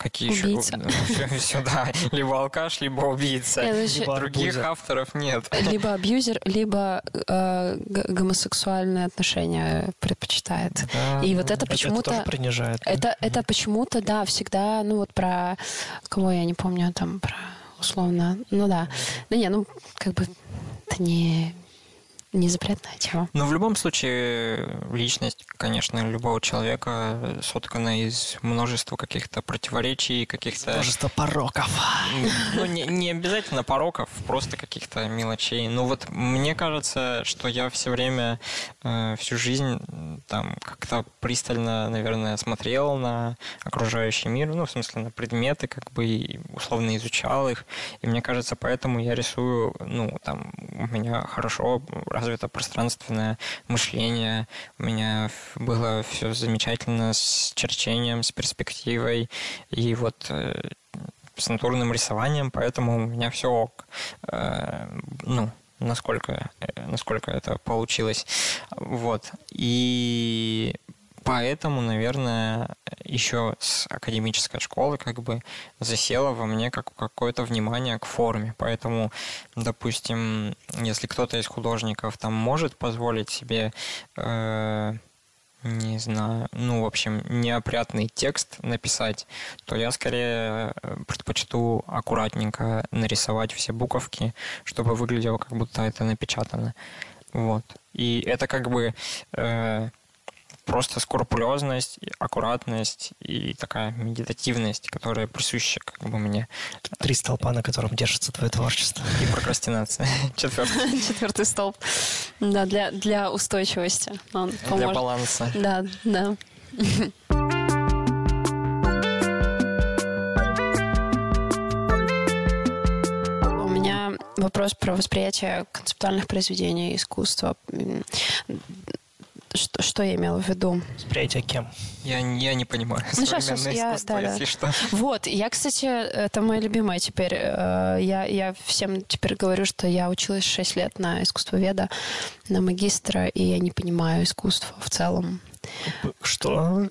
Какие еще? Убийца. Все, да. Либо алкаш, либо убийца. Нет, Либо Других авторов нет. Либо абьюзер, либо э, гомосексуальные отношения предпочитает. Да, И вот это Это почему-то... тоже принижает. Это, это почему-то, да, всегда, ну вот про кого я не помню, там про условно, ну да. Ну не, ну как бы это не, не запретная тема. Но в любом случае личность, конечно, любого человека соткана из множества каких-то противоречий, каких-то... Множество пороков. Ну, не, не обязательно пороков, просто каких-то мелочей. Ну, вот мне кажется, что я все время, э, всю жизнь там как-то пристально, наверное, смотрел на окружающий мир, ну, в смысле, на предметы, как бы, и условно изучал их. И мне кажется, поэтому я рисую, ну, там, у меня хорошо развито пространственное мышление, у меня было все замечательно с черчением, с перспективой, и вот э, с натурным рисованием, поэтому у меня все ок. Э, ну, насколько, э, насколько это получилось. Вот. И поэтому, наверное, еще с академической школы как бы засело во мне как какое-то внимание к форме. Поэтому, допустим, если кто-то из художников там может позволить себе э, не знаю, ну, в общем, неопрятный текст написать, то я скорее э, предпочту аккуратненько нарисовать все буковки, чтобы выглядело, как будто это напечатано. Вот. И это как бы э, просто скрупулезность, аккуратность и такая медитативность, которая присуща как бы мне. Три столпа, на котором держится твое творчество. И прокрастинация. Четвертый. Четвертый столб. Да, для, для устойчивости. Он Для поможет. баланса. Да, да. У меня вопрос про восприятие концептуальных произведений искусства. Что, что я имела в виду? Восприятие кем? Я, я не понимаю Ну, современное щас, я- искусство, да, да. что. Вот, я, кстати, это мое любимое теперь. Э, Я, я всем теперь говорю, что я училась 6 лет на искусствоведа, на магистра, и я не понимаю искусства в целом. Что?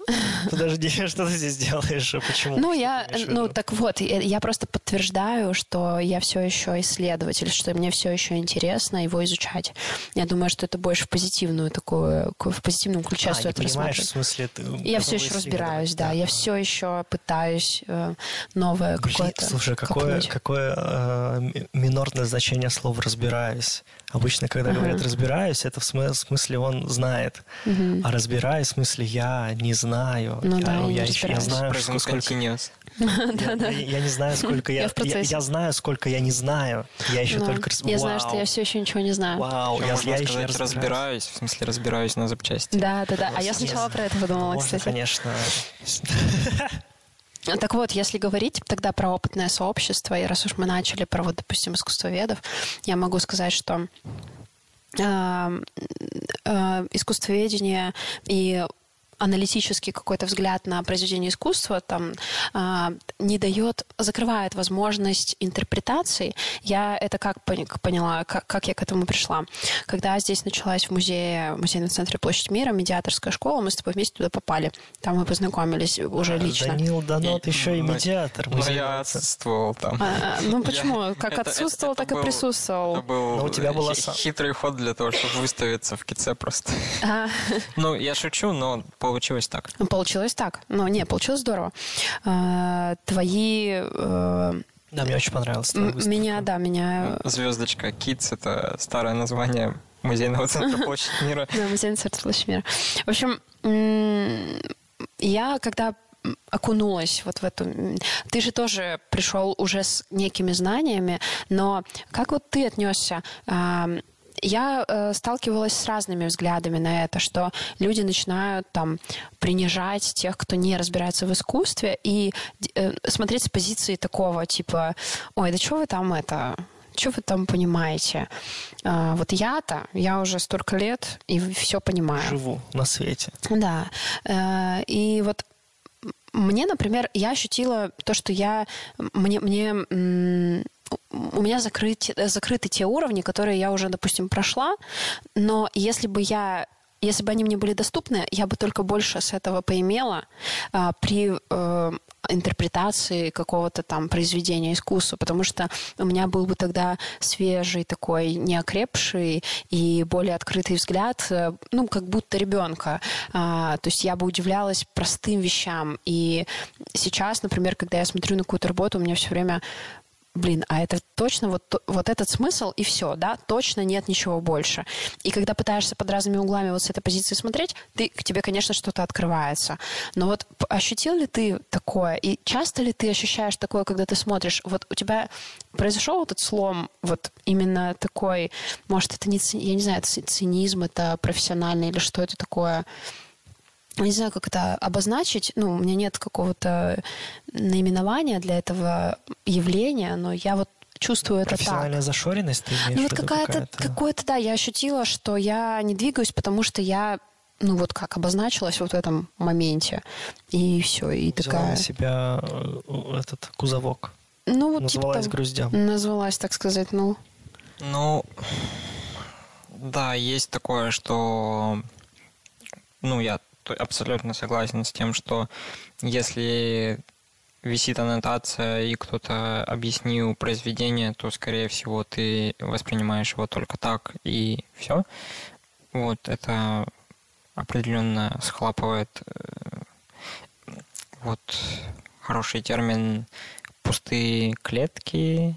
Подожди, что ты здесь делаешь? А Почему? Ну, я, ну, так вот, я просто подтверждаю, что я все еще исследователь, что мне все еще интересно его изучать. Я думаю, что это больше в позитивную такую, в позитивном ключе А, стоит понимаешь, в смысле... Ты Я все еще разбираюсь, да. Я все еще пытаюсь э, новое какое-то. Слушай, какое, какое э, ми- минорное значение слова «разбираюсь». Обычно, когда Ага. говорят «разбираюсь», это в смы- в смысле он знает. Мгм. А «разбираюсь» в смысле я не знаю. Ну я, да, я не я, еще- я разбираюсь. знаю, Present сколько... Я, я- я не знаю, сколько я... Я я знаю, сколько я не знаю. Я еще только... Я знаю, что я все еще ничего не знаю. Вау, я, я еще разбираюсь. в смысле разбираюсь на запчасти. Да, да, да. А я сначала про это подумала, кстати. конечно. Так вот, если говорить тогда про опытное сообщество, и раз уж мы начали про, вот, допустим, искусствоведов, я могу сказать, что э, э, искусствоведение и аналитический какой-то взгляд на произведение искусства там а, не дает, закрывает возможность интерпретации. Я это как поняла, как, как я к этому пришла. Когда здесь началась в музее, в музейном центре Площадь мира, медиаторская школа, мы с тобой вместе туда попали. Там мы познакомились уже лично. Данил Донот И- еще и медиатор. Но я отсутствовал там. А, а, ну почему? Я- Как это- отсутствовал, это так и был- присутствовал. Это был Но у тебя сам- хитрый ход для того, чтобы выставиться в КЦ просто. А, Ну, я шучу, но получилось так. Получилось так. Ну, не, получилось здорово. А, Твои... э, Да, мне очень понравилось. Меня, да, меня... Звездочка Kids это старое название музейного центра Площадь мира. Да, музейный центр Площадь мира. В общем, я когда окунулась вот в эту... Ты же тоже пришел уже с некими знаниями, но как вот ты отнесся? Я э, сталкивалась с разными взглядами на это, что люди начинают там принижать тех, кто не разбирается в искусстве, и э, смотреть с позиции такого типа, ой, да что вы там это, что вы там понимаете? А, вот я-то, я уже столько лет и все понимаю. Живу на свете. Да. Э, И вот мне, например, я ощутила то, что я... Мне... мне у меня закрыты, закрыты те уровни, которые я уже, допустим, прошла, но если бы я если бы они мне были доступны, я бы только больше с этого поимела а, при э, интерпретации какого-то там произведения искусства, потому что у меня был бы тогда свежий такой неокрепший и более открытый взгляд, э, ну, как будто ребенка. А, то есть я бы удивлялась простым вещам. И сейчас, например, когда я смотрю на какую-то работу, у меня все время блин, а это точно вот, вот этот смысл и все, да, точно нет ничего больше. И когда пытаешься под разными углами вот с этой позиции смотреть, ты, к тебе, конечно, что-то открывается. Но вот ощутил ли ты такое? И часто ли ты ощущаешь такое, когда ты смотришь? Вот у тебя произошел этот слом, вот именно такой, может, это не, я не знаю, это цинизм, это профессиональный или что это такое? Не знаю, как это обозначить. Ну, у меня нет какого-то наименования для этого явления, но я вот чувствую это так. Профессиональная зашоренность ты имеешь Ну, вот какая-то, какая какое-то, да, я ощутила, что я не двигаюсь, потому что я ну вот как обозначилась вот в этом моменте. И все, и Взяла такая... на себя э, этот кузовок. Ну, вот Назвалась типа, груздем. Назвалась, так сказать, ну... Ну, да, есть такое, что... Ну, я абсолютно согласен с тем, что если висит аннотация и кто-то объяснил произведение, то, скорее всего, ты воспринимаешь его только так и все. Вот это определенно схлапывает э, вот хороший термин пустые клетки,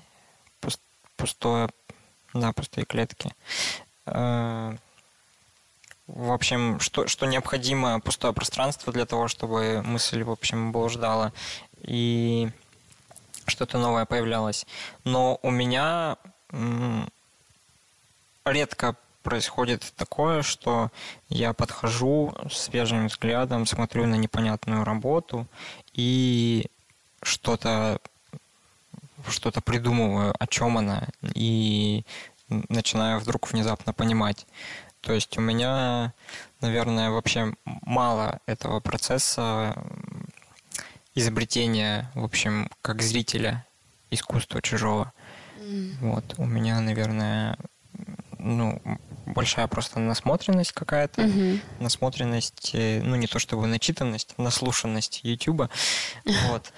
пустое, да, пустые клетки. В общем, что, что необходимо пустое пространство для того, чтобы мысль, в общем, блуждала и что-то новое появлялось. Но у меня редко происходит такое, что я подхожу свежим взглядом, смотрю на непонятную работу и что-то что-то придумываю, о чем она, и начинаю вдруг внезапно понимать. То есть у меня, наверное, вообще мало этого процесса изобретения, в общем, как зрителя искусства чужого. Mm. Вот. У меня, наверное, ну, большая просто насмотренность какая-то. Mm-hmm. Насмотренность, э, ну, не то чтобы начитанность, наслушанность Ютуба. Вот.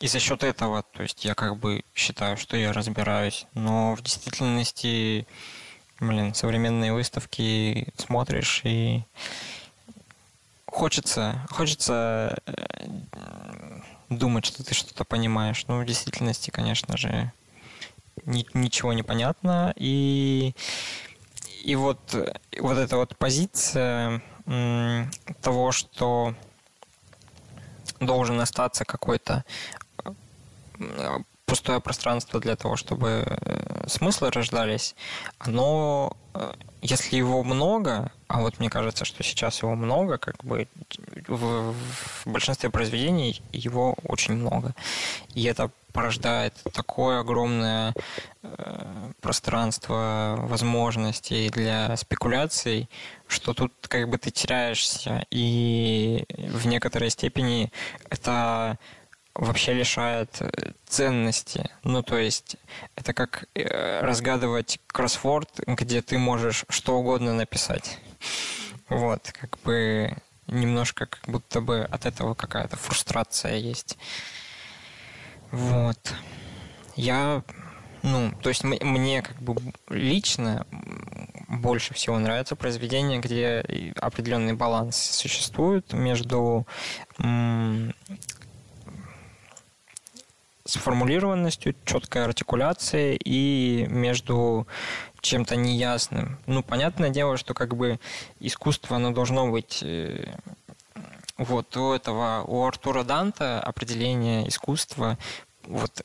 И за счет этого, то есть я как бы считаю, что я разбираюсь. Но в действительности, блин, современные выставки смотришь и хочется, хочется э, думать, что ты что-то понимаешь. Но в действительности, конечно же, ни, ничего не понятно. И, и вот, вот эта вот позиция того, что должен остаться какой-то пустое пространство для того, чтобы э, смыслы рождались, оно, э, если его много, а вот мне кажется, что сейчас его много, как бы в, в большинстве произведений его очень много. И это порождает такое огромное э, пространство возможностей для спекуляций, что тут как бы ты теряешься, и в некоторой степени это вообще лишает э, ценности. Ну, то есть это как э, разгадывать кроссворд, где ты можешь что угодно написать. Вот, как бы немножко как будто бы от этого какая-то фрустрация есть. Вот. Я, ну, то есть мне как бы лично больше всего нравятся произведения, где определенный баланс существует между сформулированностью, четкой артикуляцией и между чем-то неясным. Ну, понятное дело, что как бы искусство, оно должно быть э, вот у этого, у Артура Данта определение искусства вот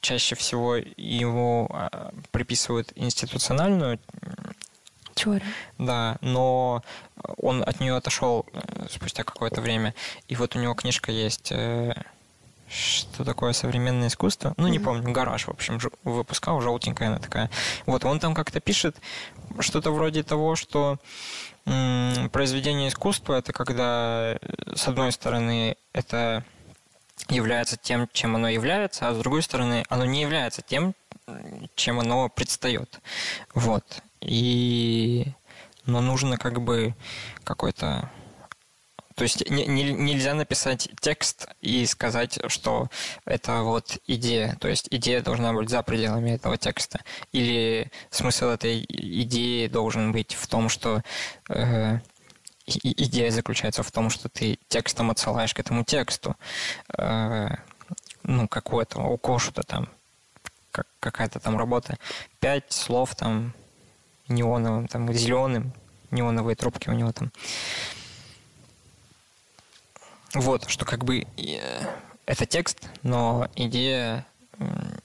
чаще всего его а, приписывают институциональную теорию. Да, но он от нее отошел э, спустя какое-то время. И вот у него книжка есть э, что такое современное искусство. Ну, не помню, гараж, в общем, выпускал, желтенькая она такая. Вот, он там как-то пишет что-то вроде того, что м- произведение искусства это когда, с одной стороны, это является тем, чем оно является, а с другой стороны, оно не является тем, чем оно предстает. Вот. И... Но нужно как бы какой-то то есть не, не, нельзя написать текст и сказать, что это вот идея. То есть идея должна быть за пределами этого текста. Или смысл этой идеи должен быть в том, что э, идея заключается в том, что ты текстом отсылаешь к этому тексту. Э, ну, какое-то у Кошута там как, какая-то там работа. Пять слов там неоновым, там зеленым, неоновые трубки у него там. Вот, что как бы э, это текст, но идея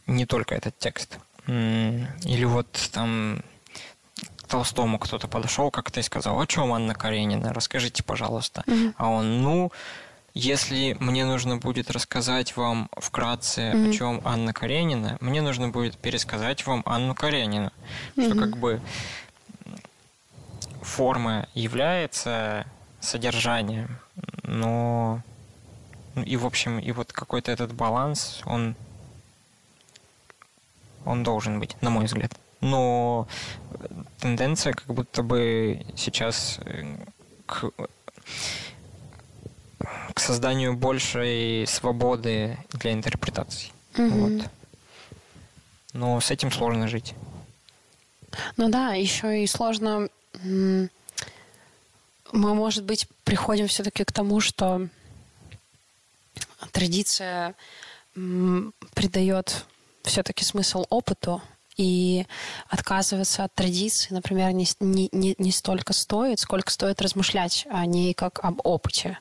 не только этот текст. Или вот там к Толстому кто-то подошел как-то и сказал, о чем Анна Каренина, расскажите, пожалуйста. Mm-hmm. А он, ну, если мне нужно будет рассказать вам вкратце, mm-hmm. о чем Анна Каренина, мне нужно будет пересказать вам Анну Каренину. Mm-hmm. Что как бы форма является содержанием, но ну, и в общем и вот какой-то этот баланс он он должен быть, на мой взгляд. Но тенденция как будто бы сейчас э, к, к созданию большей свободы для интерпретаций. Угу. Вот. Но с этим сложно жить. Ну да, еще и сложно мы, может быть, приходим все-таки к тому, что традиция придает все-таки смысл опыту, и отказываться от традиции, например, не, не, не столько стоит, сколько стоит размышлять о ней как об опыте.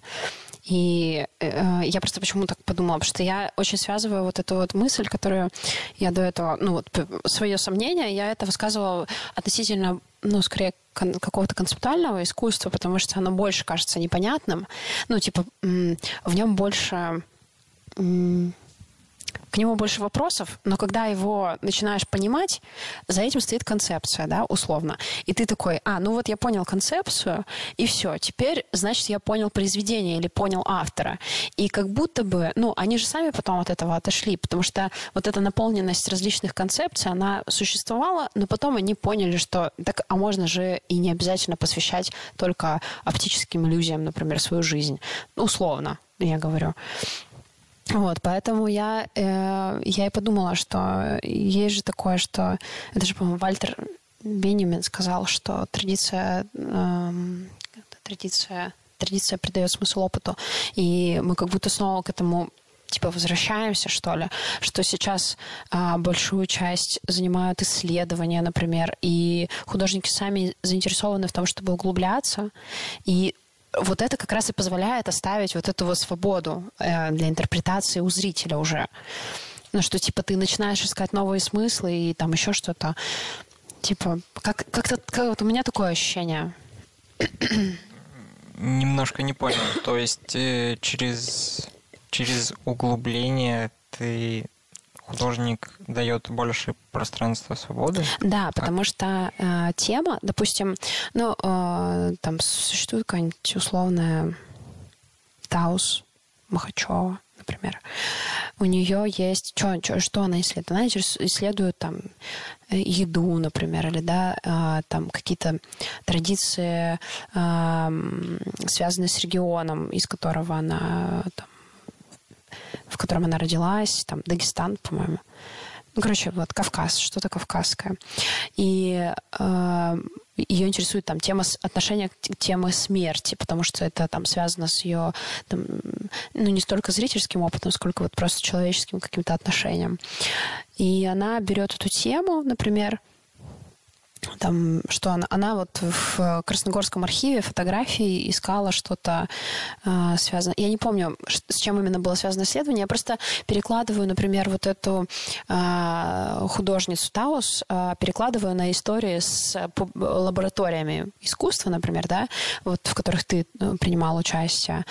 И э, я просто почему так подумала, потому что я очень связываю вот эту вот мысль, которую я до этого, ну вот свое сомнение, я это высказывала относительно, ну, скорее какого-то концептуального искусства, потому что оно больше кажется непонятным. Ну, типа, в нем больше к нему больше вопросов, но когда его начинаешь понимать, за этим стоит концепция, да, условно. И ты такой, а, ну вот я понял концепцию, и все, теперь, значит, я понял произведение или понял автора. И как будто бы, ну, они же сами потом от этого отошли, потому что вот эта наполненность различных концепций, она существовала, но потом они поняли, что так, а можно же и не обязательно посвящать только оптическим иллюзиям, например, свою жизнь. Условно, я говорю. Вот, поэтому я, э, я и подумала, что есть же такое, что... Это же, по-моему, Вальтер Бенемин сказал, что традиция... Э, традиция традиция придает смысл опыту. И мы как будто снова к этому типа возвращаемся, что ли, что сейчас а, большую часть занимают исследования, например, и художники сами заинтересованы в том, чтобы углубляться, и вот это как раз и позволяет оставить вот эту вот свободу э, для интерпретации у зрителя уже. Ну, что, типа, ты начинаешь искать новые смыслы и там еще что-то. Типа, как, как-то, как, вот у меня такое ощущение. Немножко не понял. То есть э, через, через углубление ты художник дает больше пространства свободы? Да, как? потому что э, тема, допустим, ну, э, там существует какая-нибудь условная Таус Махачева, например. У нее есть... Чё, чё, что она исследует? Она исследует там еду, например, или да, э, там какие-то традиции, э, связанные с регионом, из которого она там, в котором она родилась, там, Дагестан, по-моему. Ну, короче, вот Кавказ, что-то кавказское. И э, ее интересует там тема отношения к теме смерти, потому что это там связано с ее, там, ну, не столько зрительским опытом, сколько вот просто человеческим каким-то отношением. И она берет эту тему, например, там, что она, она вот в Красногорском архиве фотографии искала что-то э, связанное. Я не помню, с чем именно было связано исследование. Я просто перекладываю, например, вот эту э, художницу Таус, э, перекладываю на истории с лабораториями искусства, например, да, вот в которых ты э, принимал участие.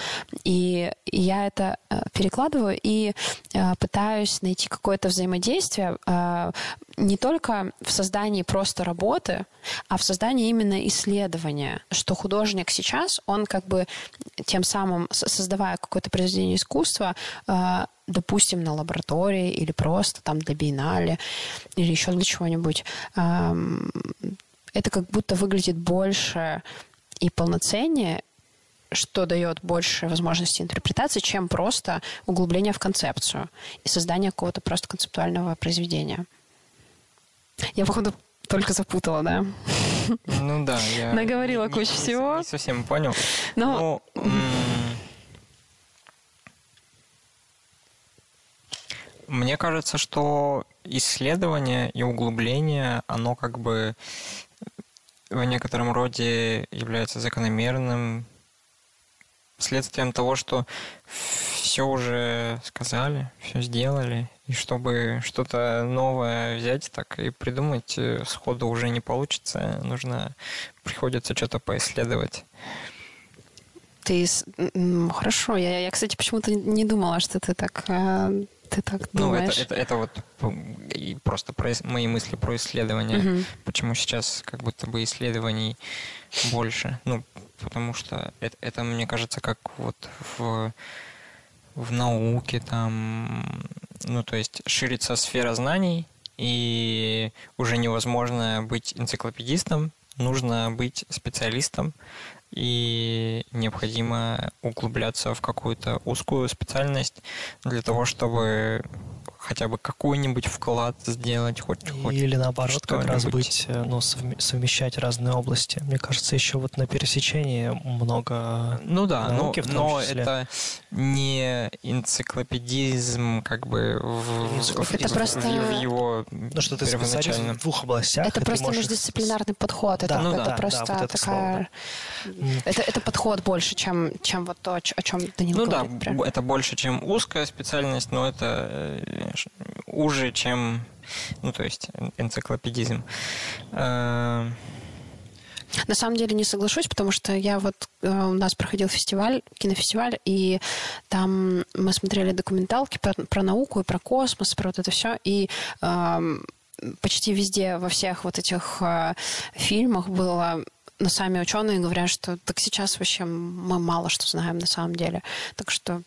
И я это э, перекладываю и э, пытаюсь найти какое-то взаимодействие э, не только в создании просто работы, годы, а в создании именно исследования, что художник сейчас, он как бы тем самым, создавая какое-то произведение искусства, э, допустим, на лаборатории или просто там для биеннале или еще для чего-нибудь, эм, это как будто выглядит больше и полноценнее, что дает больше возможности интерпретации, чем просто углубление в концепцию и создание какого-то просто концептуального произведения. Я, походу, только запутала, да? Ну да, я... Наговорила не, кучу не, всего. Не совсем понял. Но... Ну, мне кажется, что исследование и углубление, оно как бы в некотором роде является закономерным следствием того, что все уже сказали, все сделали, и чтобы что-то новое взять, так и придумать э, сходу уже не получится, нужно, приходится что-то поисследовать. Ты хорошо, я, я, кстати, почему-то не думала, что ты так э, ты так думаешь? Ну, это, это, это вот просто про, мои мысли про исследования. Угу. Почему сейчас как будто бы исследований больше? Ну, потому что это, это мне кажется, как вот в, в науке там, ну, то есть ширится сфера знаний, и уже невозможно быть энциклопедистом, нужно быть специалистом, и необходимо углубляться в какую-то узкую специальность для того, чтобы хотя бы какой-нибудь вклад сделать хоть Или наоборот, как раз быть, э, ну, совмещать разные области. Мне кажется, еще вот на пересечении много Ну да, науки, но, но это не энциклопедизм как бы в, в, это в, просто... в его Ну что ты специалист в двух областях. Это просто можешь... междисциплинарный подход. Да, это, ну, это да, просто да, вот это такая... Слово, это, это подход больше, чем, чем вот то, о чем Данил ну, говорит. Ну да, это больше, чем узкая специальность, но это уже, чем, ну, то есть энциклопедизм. Э, На самом деле не соглашусь, потому что я вот э, у нас проходил фестиваль, кинофестиваль, и там мы смотрели документалки про, про науку и про космос, про вот это все, и э, почти везде во всех вот этих э, фильмах было но сами ученые говорят, что так сейчас вообще мы мало что знаем на самом деле. Так что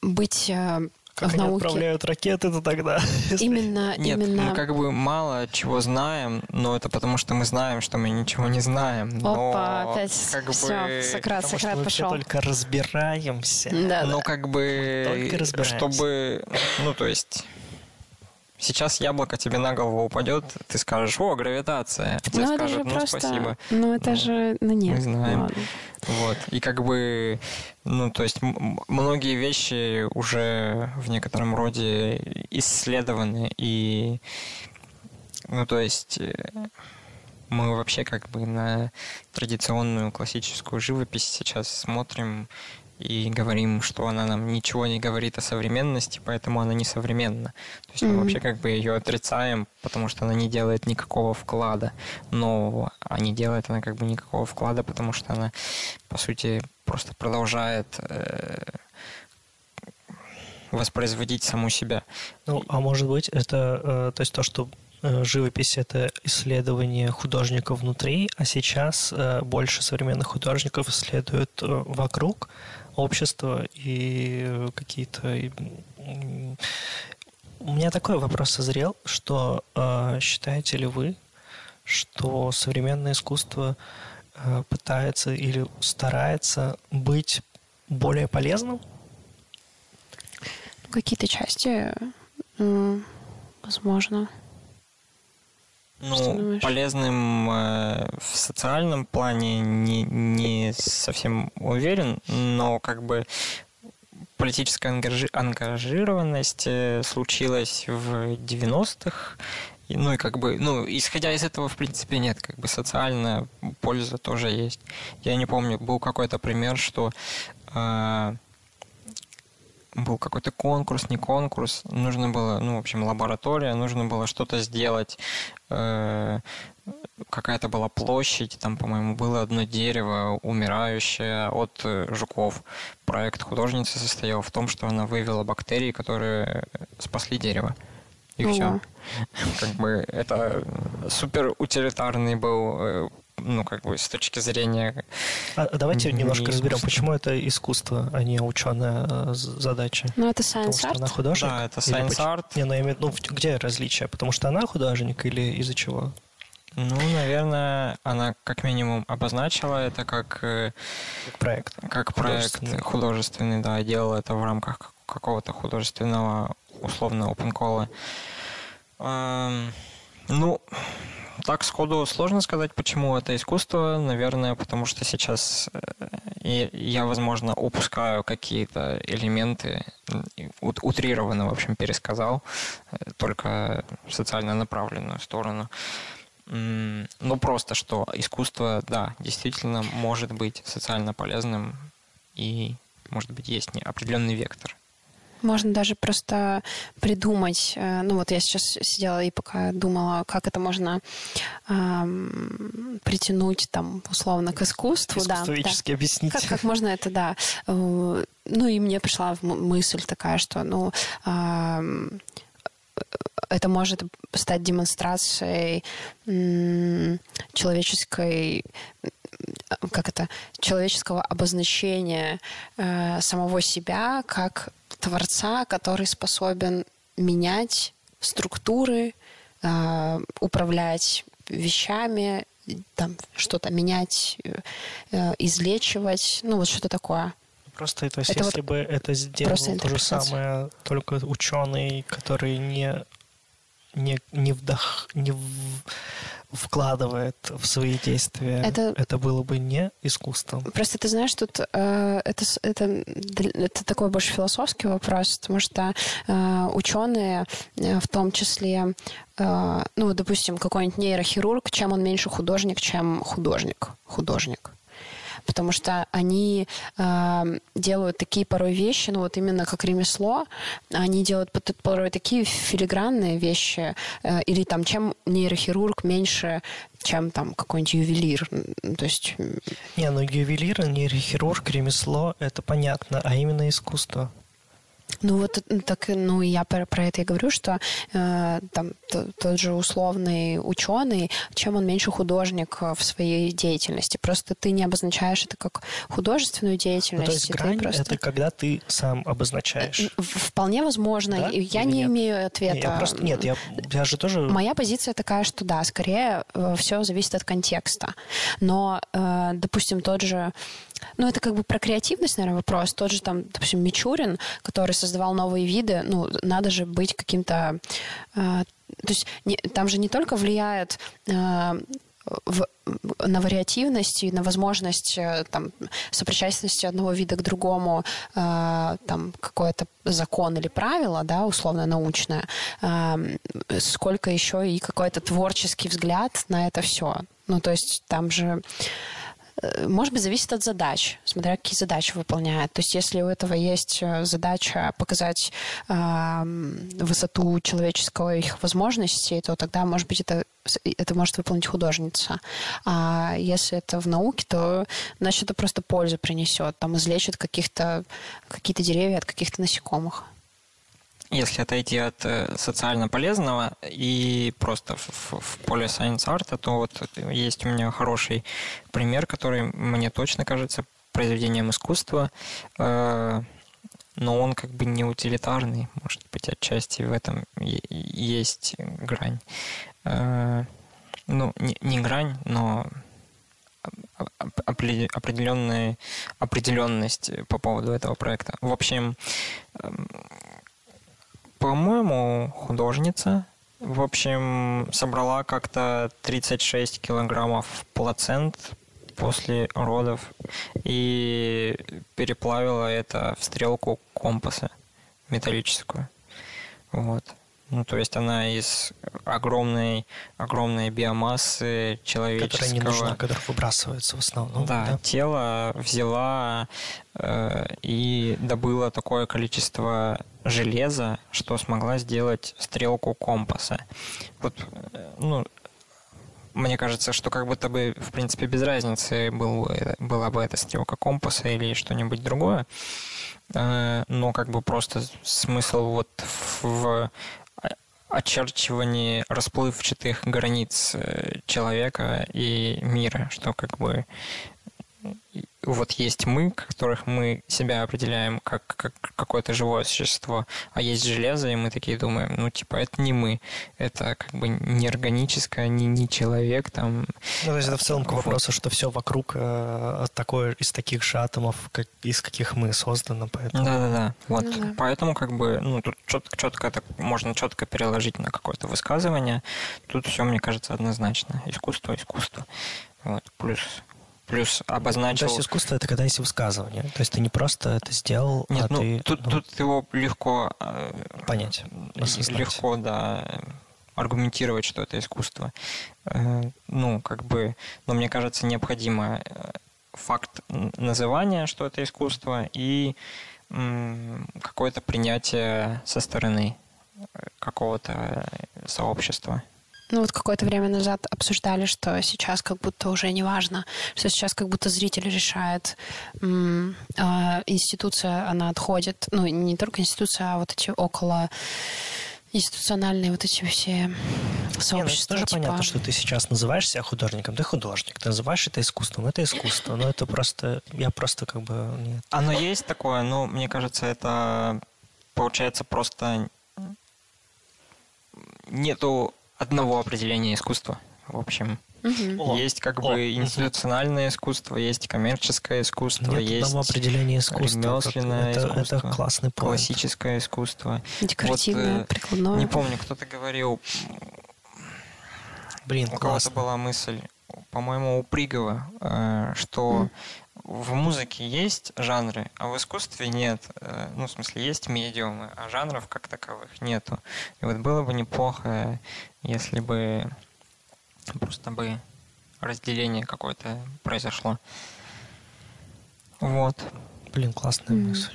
быть э, как в они науке. отправляют ракеты, то тогда... Именно, Нет, именно... мы как бы мало чего знаем, но это потому, что мы знаем, что мы ничего не знаем. Но Опа, опять как все, бы... Сократ, потому Сократ что мы пошел. только разбираемся. Да, но да. как бы... Только разбираемся. Чтобы... Ну, то есть... Сейчас яблоко тебе на голову упадет, ты скажешь, о, гравитация. Тебе ну, скажут, ну, просто... спасибо. Ну, это Ну, же... Ну, нет. Мы знаем. Ладно. Вот. И как бы, ну, то есть многие вещи уже в некотором роде исследованы. И, ну, то есть э, мы вообще как бы на традиционную классическую живопись сейчас смотрим и говорим, что она нам ничего не говорит о современности, поэтому она не современна. То есть мы Мгм. вообще как бы ее отрицаем, потому что она не делает никакого вклада нового, а не делает она как бы никакого вклада, потому что она, по сути, просто продолжает э, воспроизводить саму себя. Ну, а может быть, это, э, то есть то, что живопись — это исследование художника внутри, а сейчас э, больше современных художников исследуют э, вокруг общества и э, какие-то... У меня такой вопрос созрел, что э, считаете ли вы, что современное искусство э, пытается или старается быть более полезным? Ну, Какие-то части, возможно. Ну, полезным э, в социальном плане не, не совсем уверен, но как бы политическая ангажи- ангажированность э, случилась в 90-х, и, ну и как бы, ну, исходя из этого, в принципе, нет, как бы социальная польза тоже есть. Я не помню, был какой-то пример, что э, был какой-то конкурс, не конкурс, нужно было, ну, в общем, лаборатория, нужно было что-то сделать, э, какая-то была площадь, там, по-моему, было одно дерево, умирающее от э, жуков. Проект художницы состоял в том, что она вывела бактерии, которые спасли дерево. И все. Как бы это супер утилитарный был э, ну, как бы с точки зрения... А давайте немножко разберем, почему это искусство, а не ученая э, задача. Ну, это science art. она художник? Да, это science art. Не, ну, имею, ну, где различие? Потому что она художник или из-за чего? Ну, наверное, она как минимум обозначила это как... Как проект. Как проект художественный, художественный да, делала это в рамках какого-то художественного, условно, open call. Эм, ну, так сходу сложно сказать, почему это искусство. Наверное, потому что сейчас э, я, возможно, упускаю какие-то элементы, утрированно, в общем, пересказал, э, только социально направленную сторону. Ну, просто что искусство, да, действительно может быть социально полезным и, может быть, есть определенный вектор. Можно даже просто придумать. Э, ну вот я сейчас сидела и пока думала, как это можно эм, притянуть там условно к искусству. Искусствоведчески да, объяснить. Как, как можно это, да. Э, ну и мне пришла мысль такая, что ну эм, это может стать демонстрацией человеческой как это человеческого обозначения э, самого себя как творца, который способен менять структуры, э, управлять вещами, там что-то менять, э, излечивать, ну вот что-то такое. Просто то есть, это если вот бы это сделал то же самое, только ученый, который не не, не, вдох, не в, вкладывает в свои действия, это, это было бы не искусством. Просто ты знаешь, тут э, это, это, это такой больше философский вопрос, потому что э, ученые, э, в том числе, э, ну, допустим, какой-нибудь нейрохирург, чем он меньше художник, чем художник. Художник потому что они э, делают такие порой вещи, ну вот именно как ремесло, они делают порой такие филигранные вещи, э, или там чем нейрохирург меньше чем там какой-нибудь ювелир. То есть... Не, ну ювелир, нейрохирург, ремесло, это понятно, а именно искусство. Ну вот так, ну я про, про это и говорю, что э, там т, тот же условный ученый, чем он меньше художник в своей деятельности. Просто ты не обозначаешь это как художественную деятельность. Ну, то есть грань просто... это когда ты сам обозначаешь. Э, вполне возможно. Да? Я Или не нет? имею ответа. Не, я просто, нет, я, я же тоже... Моя позиция такая, что да, скорее э, все зависит от контекста. Но, э, допустим, тот же ну, это как бы про креативность, наверное, вопрос. Тот же там, допустим, Мичурин, который создавал новые виды, ну, надо же быть каким-то... Э, то есть не, там же не только влияет э, в, на вариативность и на возможность э, там, сопричастности одного вида к другому э, там какой-то закон или правило, да, условно научное, э, сколько еще и какой-то творческий взгляд на это все. Ну, то есть там же может быть, зависит от задач, смотря какие задачи выполняет. То есть, если у этого есть э, задача показать э, высоту человеческого их возможностей, то тогда, может быть, это, это может выполнить художница. А если это в науке, то, значит, это просто пользу принесет. Там излечит каких-то, какие-то деревья от каких-то насекомых если отойти от э, социально полезного и просто в, в поле science art, то вот есть у меня хороший пример, который мне точно кажется произведением искусства, э, но он как бы не утилитарный, может быть, отчасти в этом есть грань. Э, ну, не, не грань, но определенная определенность по поводу этого проекта. В общем, эм, по-моему, художница. В общем, собрала как-то 36 килограммов плацент после родов и переплавила это в стрелку компаса металлическую. Вот. Ну, то есть она из огромной, огромной биомассы человеческого... Которая не нужна, которая выбрасывается в основном. Да, да? тело взяла э, и добыла такое количество железа, что смогла сделать стрелку компаса. Вот, э, ну, мне кажется, что как будто бы, в принципе, без разницы был, была бы эта стрелка компаса или что-нибудь другое. Э, но как бы просто смысл вот в очерчивании расплывчатых границ э, человека и мира, что как бы вот есть мы, которых мы себя определяем как, как какое-то живое существо, а есть железо, и мы такие думаем, ну, типа, это не мы, это как бы не органическое, не, не человек там. Ну, то есть это в целом к вопросу, что все вокруг э, такое, из таких же атомов, как, из каких мы созданы, поэтому... Да-да-да, вот. Ну, да. Поэтому как бы, ну, тут четко, четко это можно четко переложить на какое-то высказывание. Тут все, мне кажется, однозначно. Искусство, искусство. Вот. Плюс плюс обозначил... То есть искусство это когда есть высказывание. То есть ты не просто это сделал, Нет, а ну, ты... Тут, ну, тут его легко... Э, понять. Осознать. Легко, да, аргументировать, что это искусство. Э, ну, как бы... Но мне кажется, необходимо э, факт называния, что это искусство, и какое-то принятие со стороны какого-то сообщества. Ну вот какое-то время назад обсуждали, что сейчас как будто уже не важно, что сейчас как будто зритель решает, э, институция, она отходит, ну не только институция, а вот эти около институциональные вот эти все сообщества. Не, ну, тоже типа... понятно, что ты сейчас называешь себя художником. Ты художник. Ты называешь это искусством. Это искусство. Но это просто... Я просто как бы... Нет. Оно есть такое, но мне кажется, это получается просто нету одного определения искусства. В общем, Угу. Есть как бы О. институциональное искусство, есть коммерческое искусство, Нет есть одного определения искусства. ремесленное это, искусство, это классный point. классическое искусство. Декоративное, вот, прикладное. Не помню, кто-то говорил. Блин, у кого-то была мысль, по-моему, у Пригова, э, что mm в музыке есть жанры, а в искусстве нет. Э, ну, в смысле, есть медиумы, а жанров как таковых нету. И вот было бы неплохо, если бы просто бы разделение какое-то произошло. Вот. Блин, классная mm. мысль.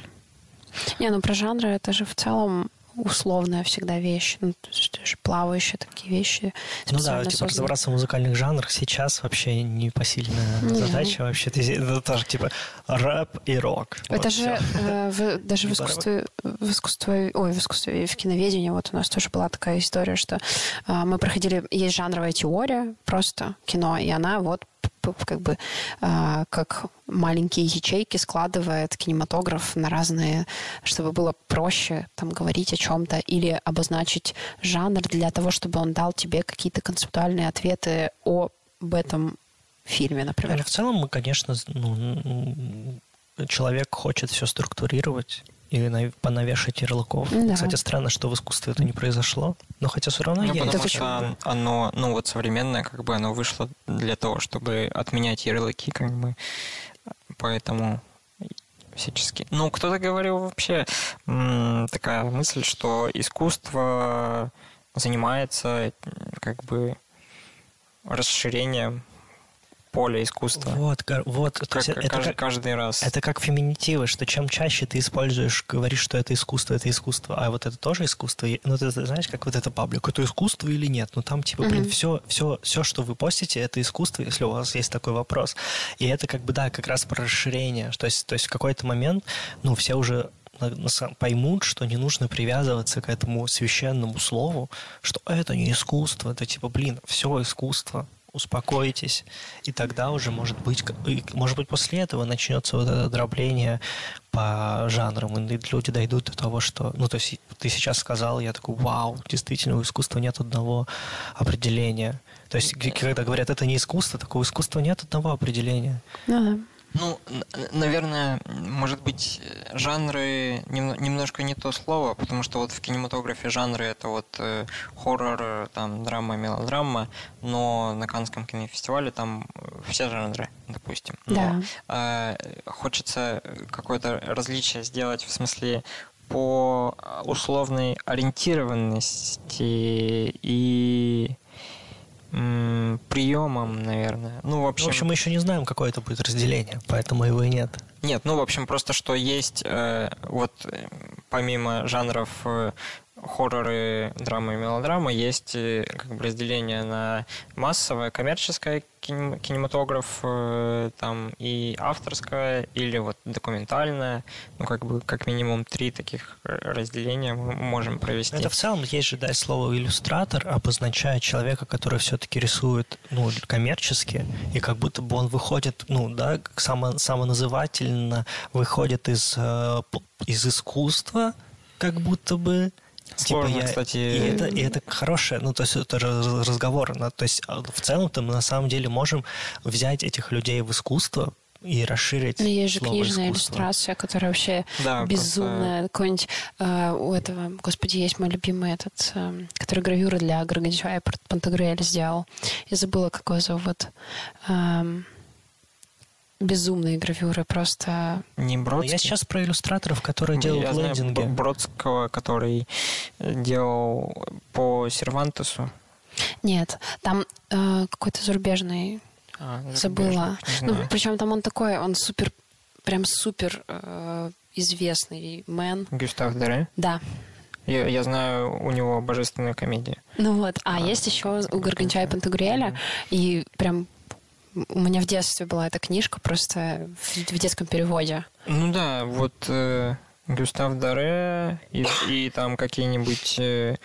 Не, ну про жанры это же в целом условная всегда вещь. Ну, то есть плавающие такие вещи. Ну да, типа разобраться в музыкальных жанрах сейчас вообще непосильная mm-hmm. задача. Вообще это тоже типа рэп и рок. Это вот же э, в, даже в искусстве, в искусстве, ой, в искусстве, в киноведении вот у нас тоже была такая история, что э, мы проходили, есть жанровая теория просто кино, и она вот как бы э, как маленькие ячейки складывает кинематограф на разные, чтобы было проще там говорить о чем-то или обозначить жанр для того, чтобы он дал тебе какие-то концептуальные ответы об этом фильме, например. В целом мы, конечно, ну, человек хочет все структурировать и понавешать ярлыков. Да. Кстати, странно, что в искусстве это не произошло, но хотя все равно ну, есть. Потому что оно, ну вот современное, как бы оно вышло для того, чтобы отменять ярлыки, как бы, поэтому всячески. Ну, кто-то говорил вообще такая мысль, что искусство занимается как бы расширением поле искусства. Вот, вот. Как, есть, это каждый, как, каждый раз. Это как феминитивы, что чем чаще ты используешь, говоришь, что это искусство, это искусство, а вот это тоже искусство. Ну, ты знаешь, как вот это паблик, это искусство или нет? Ну, там, типа, блин, mm-hmm. все, все, все, что вы постите, это искусство, если у вас есть такой вопрос. И это, как бы, да, как раз про расширение. То есть, то есть в какой-то момент, ну, все уже поймут, что не нужно привязываться к этому священному слову, что это не искусство, это типа, блин, все искусство успокойтесь, и тогда уже, может быть, может быть, после этого начнется вот это дробление по жанрам, и люди дойдут до того, что, ну, то есть ты сейчас сказал, я такой, вау, действительно, у искусства нет одного определения. То есть, когда говорят, это не искусство, такого искусства нет одного определения. Ну, да. Ну, наверное, может быть, жанры немножко не то слово, потому что вот в кинематографе жанры это вот э, хоррор, там драма, мелодрама, но на Каннском кинофестивале там все жанры, допустим. Но, да. э, хочется какое-то различие сделать в смысле по условной ориентированности и приемом, наверное. Ну, в общем... В общем, мы еще не знаем, какое это будет разделение, поэтому его и нет. Нет, ну, в общем, просто что есть, э, вот, помимо жанров э, хорроры, драма и мелодрама, есть э, как бы разделение на массовое, коммерческое кинематограф, э, там и авторское, или вот документальное. Ну, как бы, как минимум три таких разделения мы можем провести. Это в целом есть же, да, слово иллюстратор обозначает человека, который все-таки рисует, ну, коммерчески, и как будто бы он выходит, ну, да, само, самоназывательно выходит из, э, из искусства, как будто бы, Сложно, типа я, кстати. И это, и это хорошее, ну, то есть это разговор. Ну, то есть а, в целом-то мы на самом деле можем взять этих людей в искусство, и расширить Но есть же книжная искусства. иллюстрация, которая вообще да, безумная. Просто... Какой-нибудь э, у этого, господи, есть мой любимый этот, э, который гравюры для Гаргантюа и Пантагрюэля сделал. Я забыла, как его зовут. Эм, безумные гравюры, просто... Не Бродский? Я сейчас про иллюстраторов, которые делают Я лендинги. Знаю Бродского, который делал по Сервантесу. Нет, там э, какой-то зарубежный, а, забыла. Ну, причем там он такой, он супер, прям супер э, известный мэн. Гюстав Дере? Да. Я, я знаю, у него божественная комедия. Ну вот, а, а есть еще у Гарганча и Пантагрюэля, и прям у меня в детстве была эта книжка просто в, в детском переводе. Ну да, вот э, Гюстав Даре и, и там какие-нибудь э,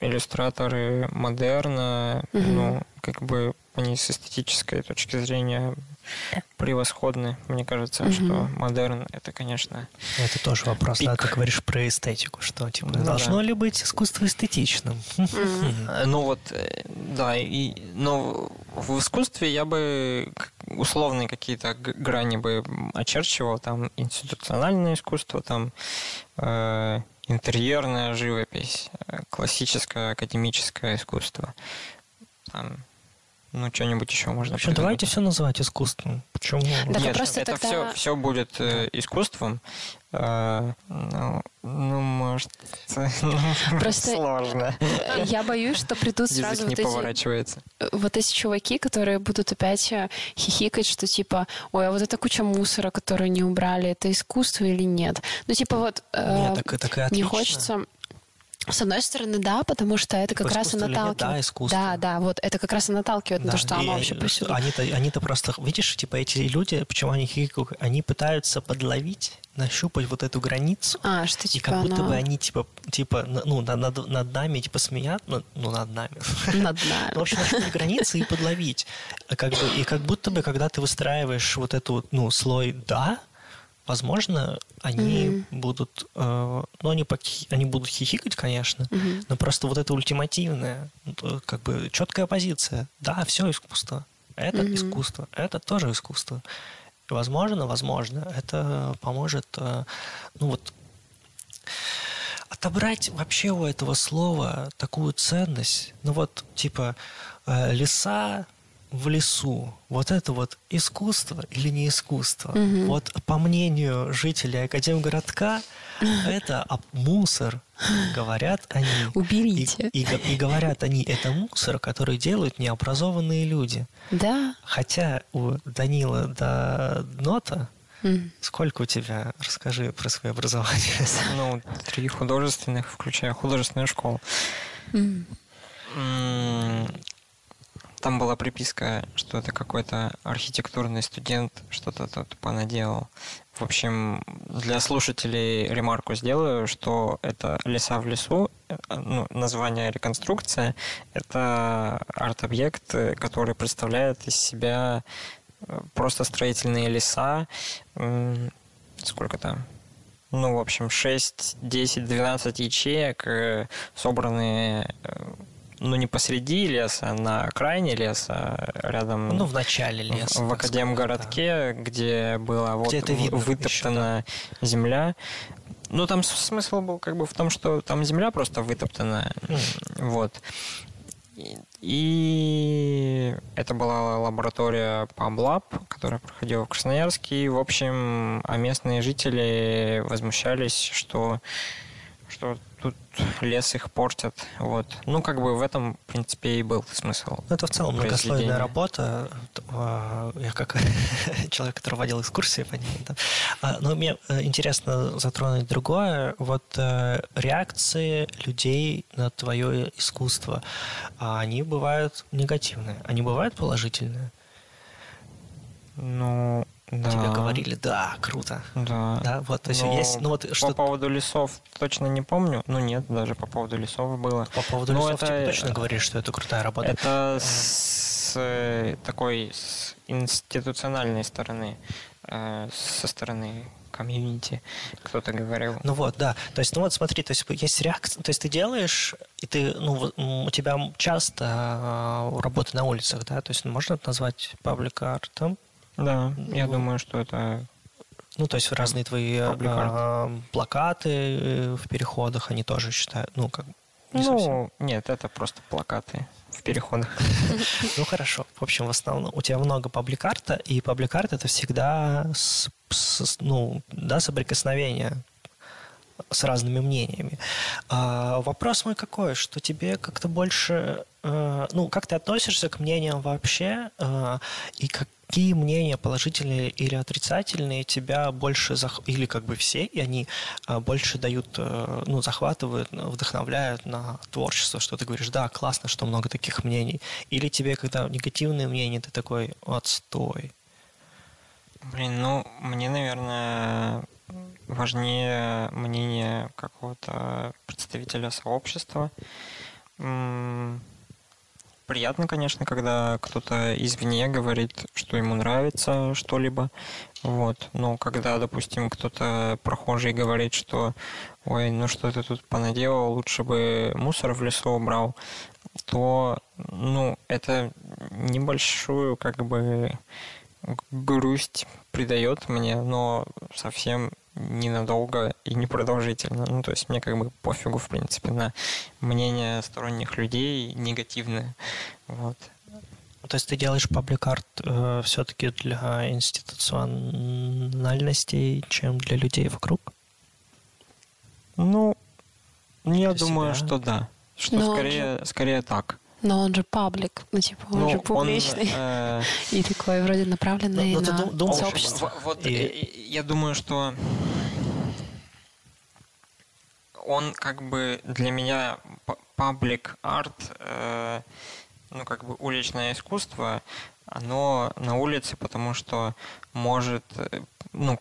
иллюстраторы модерна, угу. ну, как бы они с эстетической точки зрения превосходны. Мне кажется, угу. что модерн это, конечно. Это тоже вопрос, пик. да, ты говоришь про эстетику, что типа ну, должно да. ли быть искусство эстетичным? Ну вот, э, да, и, но в искусстве я бы условные какие-то грани бы очерчивал, там институциональное искусство, там э, интерьерная живопись, э, классическое академическое искусство, там ну, что-нибудь еще можно Вообще, давайте все называть искусством. Почему? Да, Нет, просто это тогда... все, все будет э, искусством. Э, ну, ну, может, просто сложно. Я боюсь, что придут сразу вот эти, вот эти чуваки, которые будут опять э, хихикать, что типа, ой, а вот эта куча мусора, которую не убрали, это искусство или нет? Ну, типа вот э, нет, так, так и не хочется с одной стороны, да, потому что это как раз и наталкивает. да, искусство. Да, да, вот это как раз и наталкивает да. на то, что оно вообще повсюду. Они-то, они-то просто, видишь, типа эти люди, почему они хихикают, они пытаются подловить, нащупать вот эту границу. А, что типа И как будто оно... бы они, типа, типа ну, над, над, над нами, типа, смеят, ну, ну над нами. Над нами. Ну, в общем, нащупать границы и подловить. Как бы, и как будто бы, когда ты выстраиваешь вот эту, ну, слой «да», возможно, они mm-hmm. будут, э, ну, они, поки, они будут хихикать, конечно, mm-hmm. но просто вот это ультимативная, как бы четкая позиция. Да, все искусство. Это mm-hmm. искусство. Это тоже искусство. И возможно, возможно, это поможет, э, ну вот, отобрать вообще у этого слова такую ценность. Ну вот, типа, э, леса, в лесу, вот это вот искусство или не искусство? Угу. Вот по мнению жителей Академгородка, это мусор, говорят они. Уберите. И, и, и говорят они, это мусор, который делают необразованные люди. Да. Хотя у Данила до нота Mm. Сколько у тебя? Расскажи про свое образование. Ну, три художественных, включая художественную школу. Mm. Там была приписка, что это какой-то архитектурный студент что-то тут понаделал. В общем, для слушателей ремарку сделаю, что это «Леса в лесу», э, ну, название «Реконструкция» — это арт-объект, который представляет из себя э, просто строительные леса. Сколько там? Ну, в общем, 6, 10, 12 ячеек, э, собранные ну, не посреди леса, а на окраине леса, рядом... Ну, в начале леса. В Академгородке, да. где была вот где вытоптана еще, да. земля. Ну, там смысл был как бы в том, что там земля просто вытоптана. Mm. Вот. И это была лаборатория PubLab, которая проходила в Красноярске. И, в общем, а местные жители возмущались, что что тут лес их портят. Вот. Ну, как бы в этом, в принципе, и был смысл. Ну, это в целом многослойная работа. А, я как человек, который водил экскурсии по ней. Да. А, но мне э, интересно затронуть другое. Вот э, реакции людей на твое искусство, а они бывают негативные, они бывают положительные? Ну, да. Тебе говорили, да, круто. Да. Да, вот, то есть Но есть, ну вот что... По поводу лесов точно не помню. Ну нет, даже по поводу лесов было. По поводу Но лесов это... тебе точно говоришь, что это крутая работа. Это с э, такой с институциональной стороны, э, со стороны комьюнити, кто-то говорил. Ну вот, да. То есть, ну вот смотри, то есть есть реакция, то есть ты делаешь, и ты, ну, у тебя часто э, работа на улицах, да, то есть можно это назвать паблик-артом, да, я думаю, что это ну, то есть разные твои э, плакаты э, в переходах, они тоже считают, ну, как не Ну, совсем. нет, это просто плакаты в переходах. Ну, хорошо. В общем, в основном у тебя много пабликарта, и пабликарт это всегда, с, с, ну, да, соприкосновение с разными мнениями. А, вопрос мой какой, что тебе как-то больше, э, ну, как ты относишься к мнениям вообще, э, и как, какие мнения положительные или отрицательные тебя больше зах... или как бы все и они а, больше дают э, ну захватывают вдохновляют на творчество что ты говоришь да классно что много таких мнений или тебе когда негативные мнения ты такой отстой блин ну мне наверное важнее мнение какого-то представителя сообщества приятно, конечно, когда кто-то извне говорит, что ему нравится что-либо. Вот. Но когда, допустим, кто-то прохожий говорит, что ой, ну что ты тут понаделал, лучше бы мусор в лесу убрал, то, ну, это небольшую, как бы, грусть придает мне, но совсем ненадолго и непродолжительно. Ну, то есть мне как бы пофигу, в принципе, на мнение сторонних людей негативное. Вот. То есть ты делаешь паблик-арт э, все-таки для институциональностей, чем для людей вокруг? Ну, я для думаю, себя? что да. Что Но скорее, же... скорее так. Но он же паблик, ну типа он ну, же публичный. Он, э... И такой вроде направленный но, но на дум, сообщество. Вот и... я думаю, что он как бы для меня паблик арт, э, ну как бы уличное искусство, оно на улице, потому что может, э, ну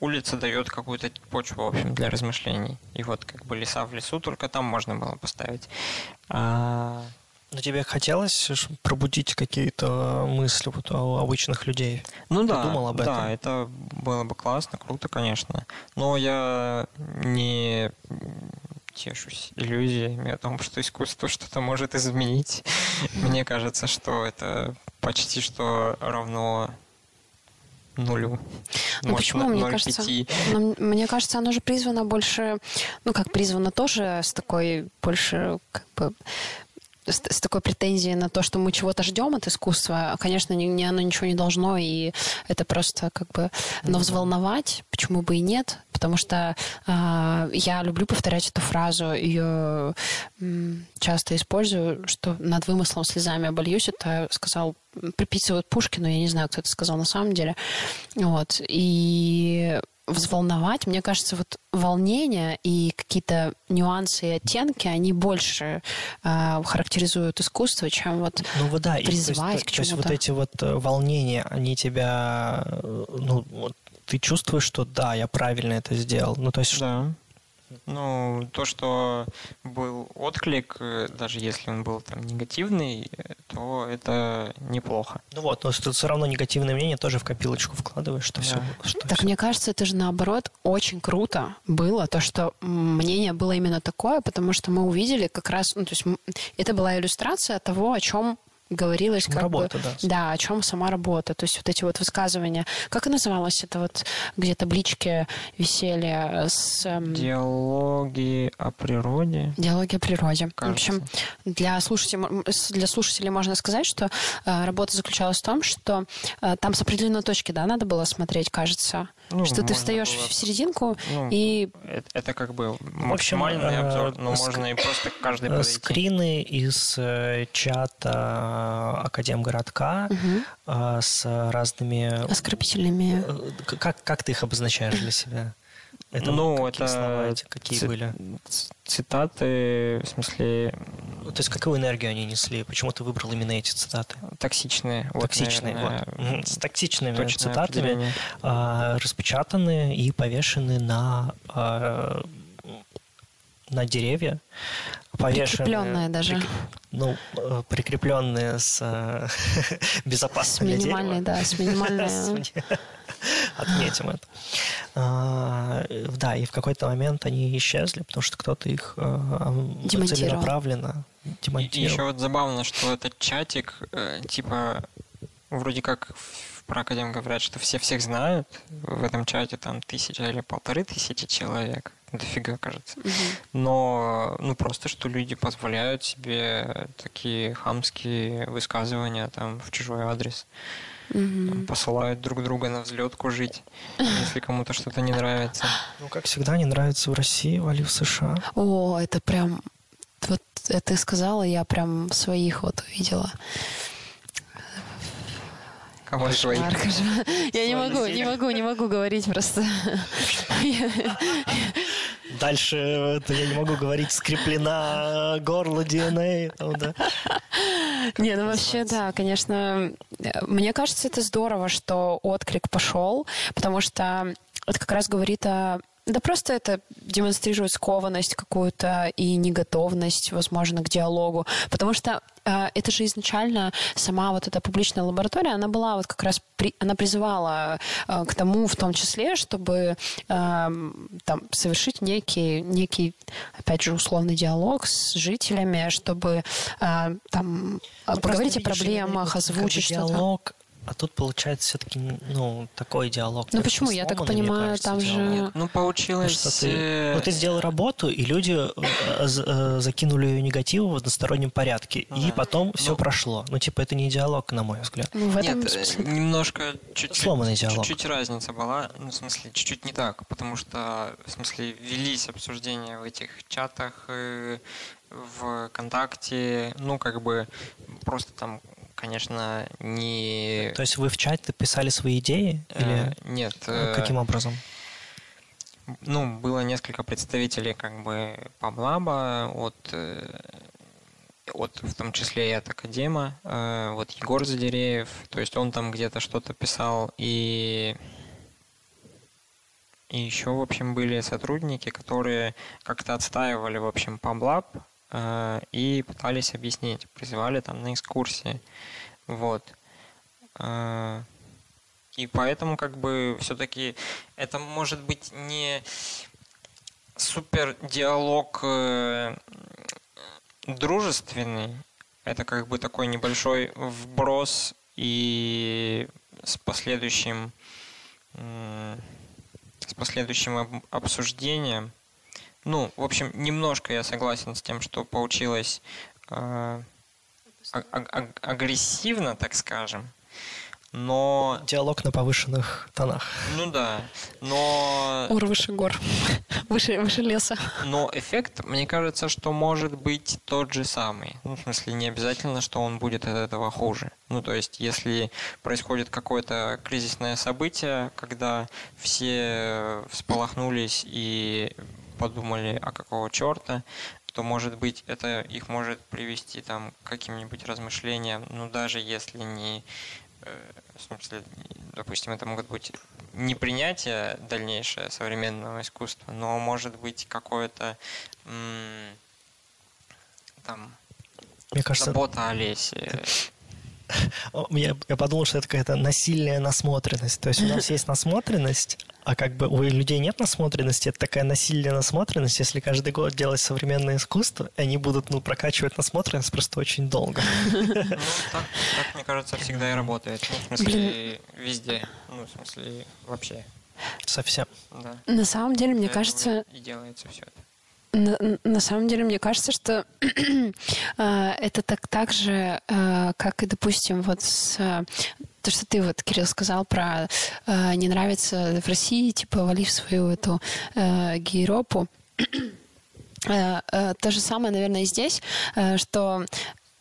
улица дает какую-то почву, в общем, для размышлений. И вот как бы леса в лесу, только там можно было поставить. А но тебе хотелось пробудить какие-то мысли вот у обычных людей? Ну Ты да, думал об этом? да, это было бы классно, круто, конечно. Но я не тешусь иллюзиями о том, что искусство что-то может изменить. Мне кажется, что это почти что равно нулю. Ну почему? Мне кажется, ну, мне кажется, оно же призвано больше, ну как призвано тоже с такой больше как бы с, с такой претензией на то, что мы чего-то ждем от искусства, конечно, не, не, оно ничего не должно, и это просто как бы... Но взволновать, почему бы и нет? Потому что э, я люблю повторять эту фразу, ее часто использую, что над вымыслом слезами обольюсь. Это сказал приписывают Пушкину, я не знаю, кто это сказал на самом деле. Вот. И взволновать. Мне кажется, вот волнение и какие-то нюансы и оттенки, они больше э, характеризуют искусство, чем вот ну, вот да, призывать и, то есть, к чему-то. То есть вот эти вот э, волнения, они тебя, э, ну, вот, ты чувствуешь, что да, я правильно это сделал. Ну, то есть, да. Ну, то, что был отклик, э, даже если он был там негативный, то это неплохо. Ну вот, но ты все равно негативное мнение тоже в копилочку вкладываешь, что да. все. Что так все. мне кажется, это же наоборот очень круто было, то, что мнение было именно такое, потому что мы увидели как раз, ну, то есть это была иллюстрация того, о чем говорилось как работа, бы, да. да, о чем сама работа, то есть вот эти вот высказывания. Как и называлось это вот, где таблички висели с... Эм, Диалоги о природе. Диалоги о природе. Кажется. В общем, для слушателей, для слушателей можно сказать, что э, работа заключалась в том, что э, там с определенной точки, да, надо было смотреть, кажется, Ну, что ты встаешь было- в серединку Ну, и Это, это как бы общем, максимальный э, обзор, но ск- можно и просто каждый подойти. Скрины из э, чата Академгородка э, с разными... оскорбительными. Как, как ты их обозначаешь для себя? Это ну, какие это слова эти, какие ци- были? ц- цитаты, в смысле, То есть какую энергию они несли? Почему ты выбрал именно эти цитаты? токсичные. Вот, Токсичные, наверное, вот. С токсичными цитатами определение. а, распечатаны и повешены на, а, на деревья. Прикрепленные даже. прик- ну, э, прикрепленные с э, минимальной, дерева. да, с минимальной... Отметим это. А, Да, и в какой-то момент они исчезли, потому что кто-то их э, целенаправленно демонтировал. еще вот забавно, что этот чатик, э, типа, вроде как в- про Академ говорят, что все всех знают. В этом чате там тысяча или полторы тысячи человек. Дофига, кажется. Но, ну, просто, что люди позволяют себе такие хамские высказывания там в чужой адрес. Там посылают друг друга на взлетку жить, если кому-то что-то не нравится. Ну, как всегда, не нравится в России, вали в США. О, это прям... Вот это ты сказала, я прям своих вот увидела. Кого своих? Я не могу, не могу, не могу говорить просто. Дальше это я не могу говорить, скреплена горло DNA. там, да. Не, ну вообще, да, конечно. э, Мне кажется, это здорово, что отклик пошел, потому что это как раз говорит о... Да просто это демонстрирует скованность какую-то и неготовность, возможно, к диалогу. Потому что э, это же изначально сама вот эта публичная лаборатория, она была вот как раз... При, она призывала э, к тому, в том числе, чтобы э, там, совершить некий, некий, опять же, условный диалог с жителями, чтобы э, там Ну, поговорить о проблемах, озвучить что-то. диалог, а тут получается все-таки, ну, такой диалог. Ну почему? Я так сломанный, понимаю, кажется, там же- диалог. Ну, Потому получилось... что ты, ну, ты сделал работу, и люди э, э, закинули ее негатив в одностороннем порядке. И Да. потом все Ну. прошло. Ну, типа, это не диалог, на мой взгляд. Ну, в этом Нет, смысле. немножко чуть-чуть, Сломанный диалог. чуть-чуть разница была, ну, в смысле, чуть-чуть не так, потому что, в смысле, велись обсуждения в этих чатах, в ВКонтакте, ну, как бы, просто там, конечно, не... То есть вы в чате писали свои идеи? э, Или нет. э, каким образом? Ну, было несколько представителей, как бы, Паблаба, от, э, от в том числе и от Академа, э, вот Егор Задереев, то есть он там где-то что-то писал, и и еще, в общем, были сотрудники, которые как-то отстаивали, в общем, Паблаб э, и пытались объяснить, призывали там на экскурсии, вот. Э, и поэтому, как бы, все-таки это может быть не супер диалог э, дружественный. Это как бы такой небольшой вброс и с последующим с последующим об- обсуждением. Ну, в общем, немножко я согласен с тем, что получилось э, а- а- а- агрессивно, так скажем. Но, Диалог на повышенных тонах. ну да, но Ур выше гор, выше, выше леса. Но эффект, мне кажется, что может быть тот же самый. Ну, в смысле, не обязательно, что он будет от этого хуже. Ну, то есть, если происходит какое-то кризисное событие, когда все всполохнулись и подумали, а какого черта, то, может быть, это их может привести там, к каким-нибудь размышлениям, ну, даже если не... э, В смысле, допустим, это могут быть не принятие дальнейшее современного искусства, но может быть какое-то там Мне кажется, забота о лесе. Я, я подумал, что это какая-то насильная насмотренность. То есть у нас есть насмотренность, а как бы у людей нет насмотренности. Это такая насильная насмотренность. Если каждый год делать современное искусство, они будут ну, прокачивать насмотренность просто очень долго. Ну, так, так, мне кажется, всегда и работает. Ну, в смысле, везде. Ну, в смысле, вообще. Совсем. Да. На самом деле, мне кажется, И делается все это. На, на самом деле, мне кажется, что э, это так, так же, э, как и, допустим, вот с... э, то, что ты вот, Кирилл, сказал про не нравится в России, типа, вали в свою эту э, гейропу. То же самое, наверное, и здесь, что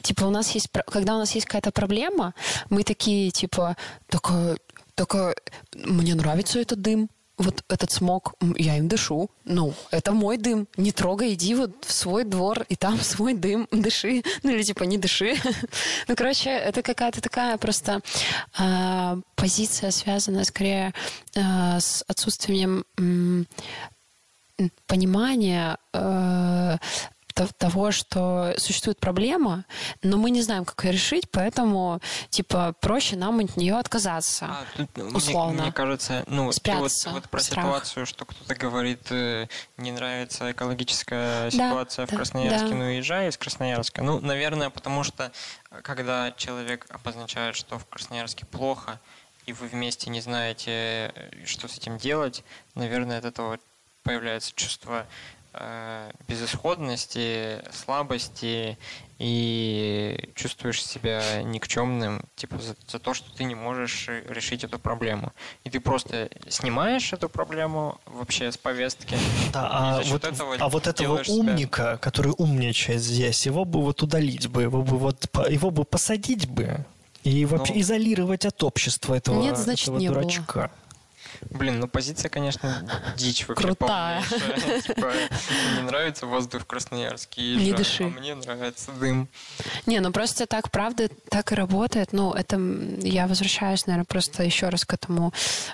типа у нас есть, когда у нас есть какая-то проблема, мы такие типа, только, только мне нравится этот дым, вот этот смог, я им дышу. Ну, это мой дым. Не трогай, иди вот в свой двор, и там свой дым, дыши. Ну, или типа не дыши. ну, короче, это какая-то такая просто э, позиция, связанная скорее э, с отсутствием э, понимания э, того, что существует проблема, но мы не знаем, как ее решить, поэтому, типа, проще нам от нее отказаться. А, тут, ну, условно. Мне, мне кажется, ну, Спрятаться, вот, вот про страх. ситуацию, что кто-то говорит, э, не нравится экологическая ситуация да, в Красноярске, да. ну, езжай из Красноярска. Ну, наверное, потому что, э, когда человек обозначает, что в Красноярске плохо, и вы вместе не знаете, э, что с этим делать, наверное, от этого появляется чувство безысходности, слабости и чувствуешь себя никчемным, типа за, за то, что ты не можешь решить эту проблему. И ты просто снимаешь эту проблему вообще с повестки. Да, а вот, этого а вот этого умника, себя... который умничает здесь, его бы вот удалить бы, его бы вот его бы посадить бы и вообще ну, изолировать от общества этого, Нет, значит, этого не дурачка. Было. Блин, ну позиция, конечно, дичь вообще Крутая. Типа, не нравится воздух в Красноярске. Не дыши. А мне нравится дым. Не, ну просто так, правда, так и работает. Ну, это я возвращаюсь, наверное, просто еще раз к этому.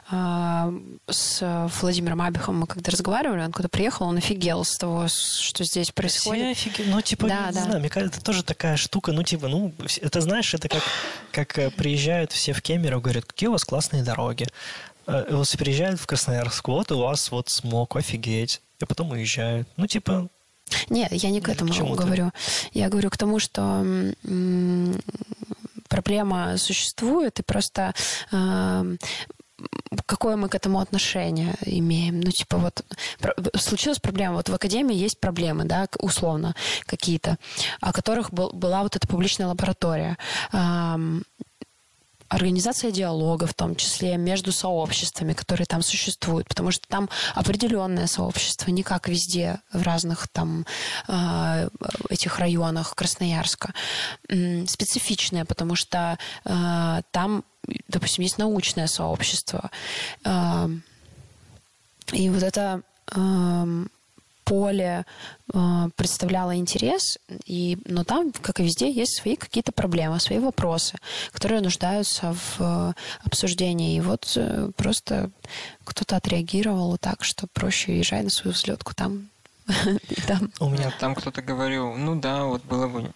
А, с Владимиром Абихом мы когда разговаривали, он когда приехал, он офигел с того, что здесь происходит. Все офигели. Ну, типа, да, не да. знаю, мне кажется, это тоже такая штука, ну, типа, ну, это, знаешь, это как, как э, приезжают все в Кемерово, говорят, какие у вас классные дороги. Э, вот приезжают в Красноярск, вот у вас вот смог, офигеть. И потом уезжают. Ну, типа... Нет, я не к этому к говорю. Я говорю к тому, что проблема существует, и просто э, какое мы к этому отношение имеем. Ну, типа, вот случилась проблема. Вот в академии есть проблемы, да, условно, какие-то, о которых был, была вот эта публичная лаборатория организация диалога, в том числе между сообществами, которые там существуют, потому что там определенное сообщество, не как везде в разных там э, этих районах Красноярска, специфичное, потому что э, там, допустим, есть научное сообщество. Э, и вот это поле э, представляло интерес, и, но там, как и везде, есть свои какие-то проблемы, свои вопросы, которые нуждаются в э, обсуждении. И вот э, просто кто-то отреагировал так, что проще езжай на свою взлетку там. там. У меня там кто-то говорил, ну да, вот было бы...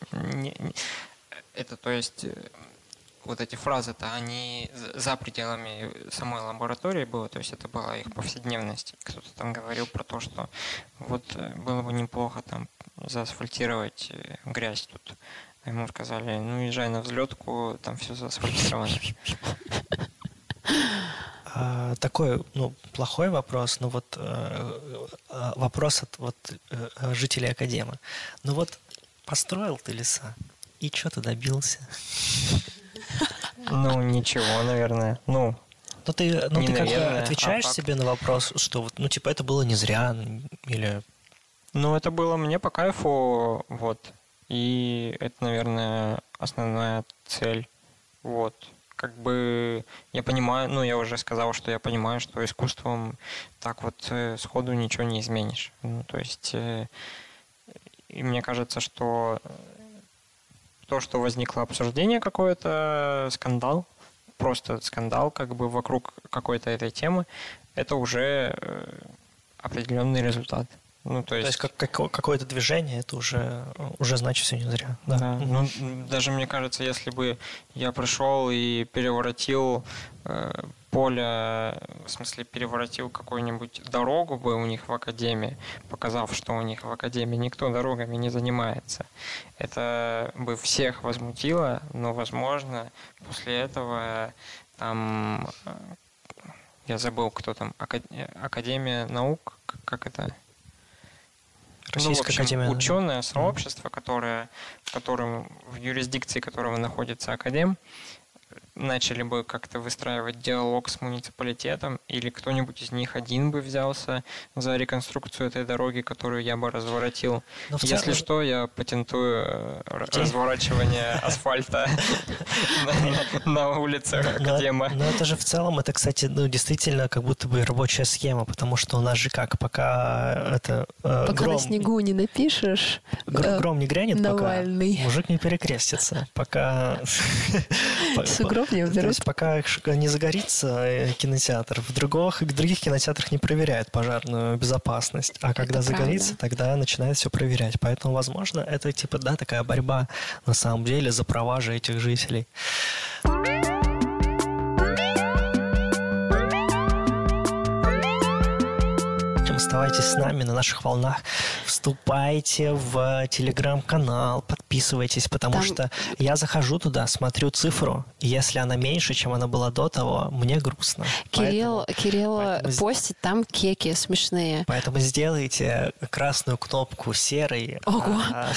Это, то есть э, вот эти фразы-то, они за пределами самой лаборатории было, то есть это была их повседневность. Кто-то там говорил про то, что вот э, было бы неплохо там заасфальтировать э, грязь тут. А ему сказали, ну езжай на взлетку, там все заасфальтировано. А, такой, ну, плохой вопрос, но вот э, вопрос от вот, жителей Академы. Ну вот построил ты леса, и что ты добился? Ну, ничего, наверное. Ну, но ты, ну, ты как бы отвечаешь а себе на вопрос, что, ну, типа, это было не зря, или... Ну, это было мне по кайфу, вот. И это, наверное, основная цель. Вот. Как бы я понимаю, ну, я уже сказал, что я понимаю, что искусством так вот э, сходу ничего не изменишь. Ну, то есть, э, и мне кажется, что то, что возникло обсуждение какое-то, скандал, просто скандал как бы вокруг какой-то этой темы, это уже э, определенный результат. Ну, то есть, то есть как, как, какое-то движение, это уже, уже значит все не зря. Да. да. Ну, даже мне кажется, если бы я пришел и переворотил э, поле, в смысле переворотил какую-нибудь дорогу бы у них в академии, показав, что у них в академии никто дорогами не занимается, это бы всех возмутило, но, возможно, после этого там, э, я забыл, кто там, Академия наук, как это? Российская ну, в общем, академия. Ученое сообщество, которое, в котором в юрисдикции которого находится академ, начали бы как-то выстраивать диалог с муниципалитетом, или кто-нибудь из них один бы взялся за реконструкцию этой дороги, которую я бы разворотил. Но в Если целом- что, я патентую э, Где? разворачивание асфальта на- улицах, Но, где мы... но это же в целом, это, кстати, ну, действительно как будто бы рабочая схема, потому что у нас же как, пока это э, Пока на снегу не напишешь, гр- э, гром не грянет, пока мужик не перекрестится, пока... Сугроб не То уберут. есть пока не загорится э, кинотеатр, в других, в других кинотеатрах не проверяют пожарную безопасность, а когда Это загорится, правда. тогда начинают все проверять. Поэтому, возможно, это типа, да, такая борьба на самом деле за права же этих жителей. Оставайтесь с нами на наших волнах. Вступайте в телеграм-канал, подписывайтесь, потому Там- что я захожу туда, смотрю цифру, и если она меньше, чем она была до того, мне грустно. Кирилл, Поэтому- Кирилл поэтому постит там кеки смешные. Поэтому сделайте красную кнопку серой. Ого. а,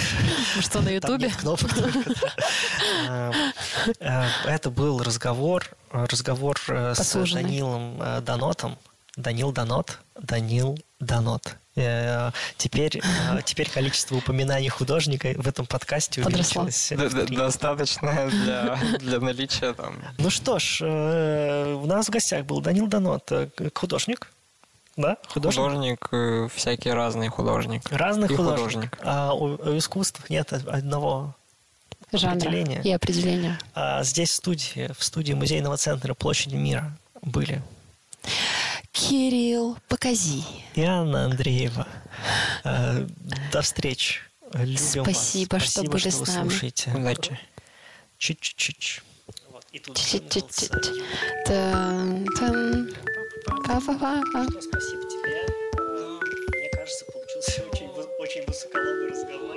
Что, на Ютубе? кнопок. А, а, Это был разговор, разговор э, с. Данилом э, Данотом. Данил Данот, Данил Данот. Э, Теперь, э, теперь количество упоминаний художника в этом подкасте Подросло. увеличилось. Достаточно для, для наличия там Ну что ж, э, у нас в гостях был Данил Данот, художник. Да, художник. художник, всякий разный художник. Разный И художник. художник. А у, у искусств нет одного Жанра определения. и определения. А здесь в студии, в студии музейного центра Площади мира были Кирилл Покази. И Анна Андреева. Э, до встречи. Любим Спасибо, вас. Что были что с нами. Слушаете. Удачи. Чич-чич. Вот, Спасибо тебе. Мне кажется, получился очень, очень высоколобый разговор.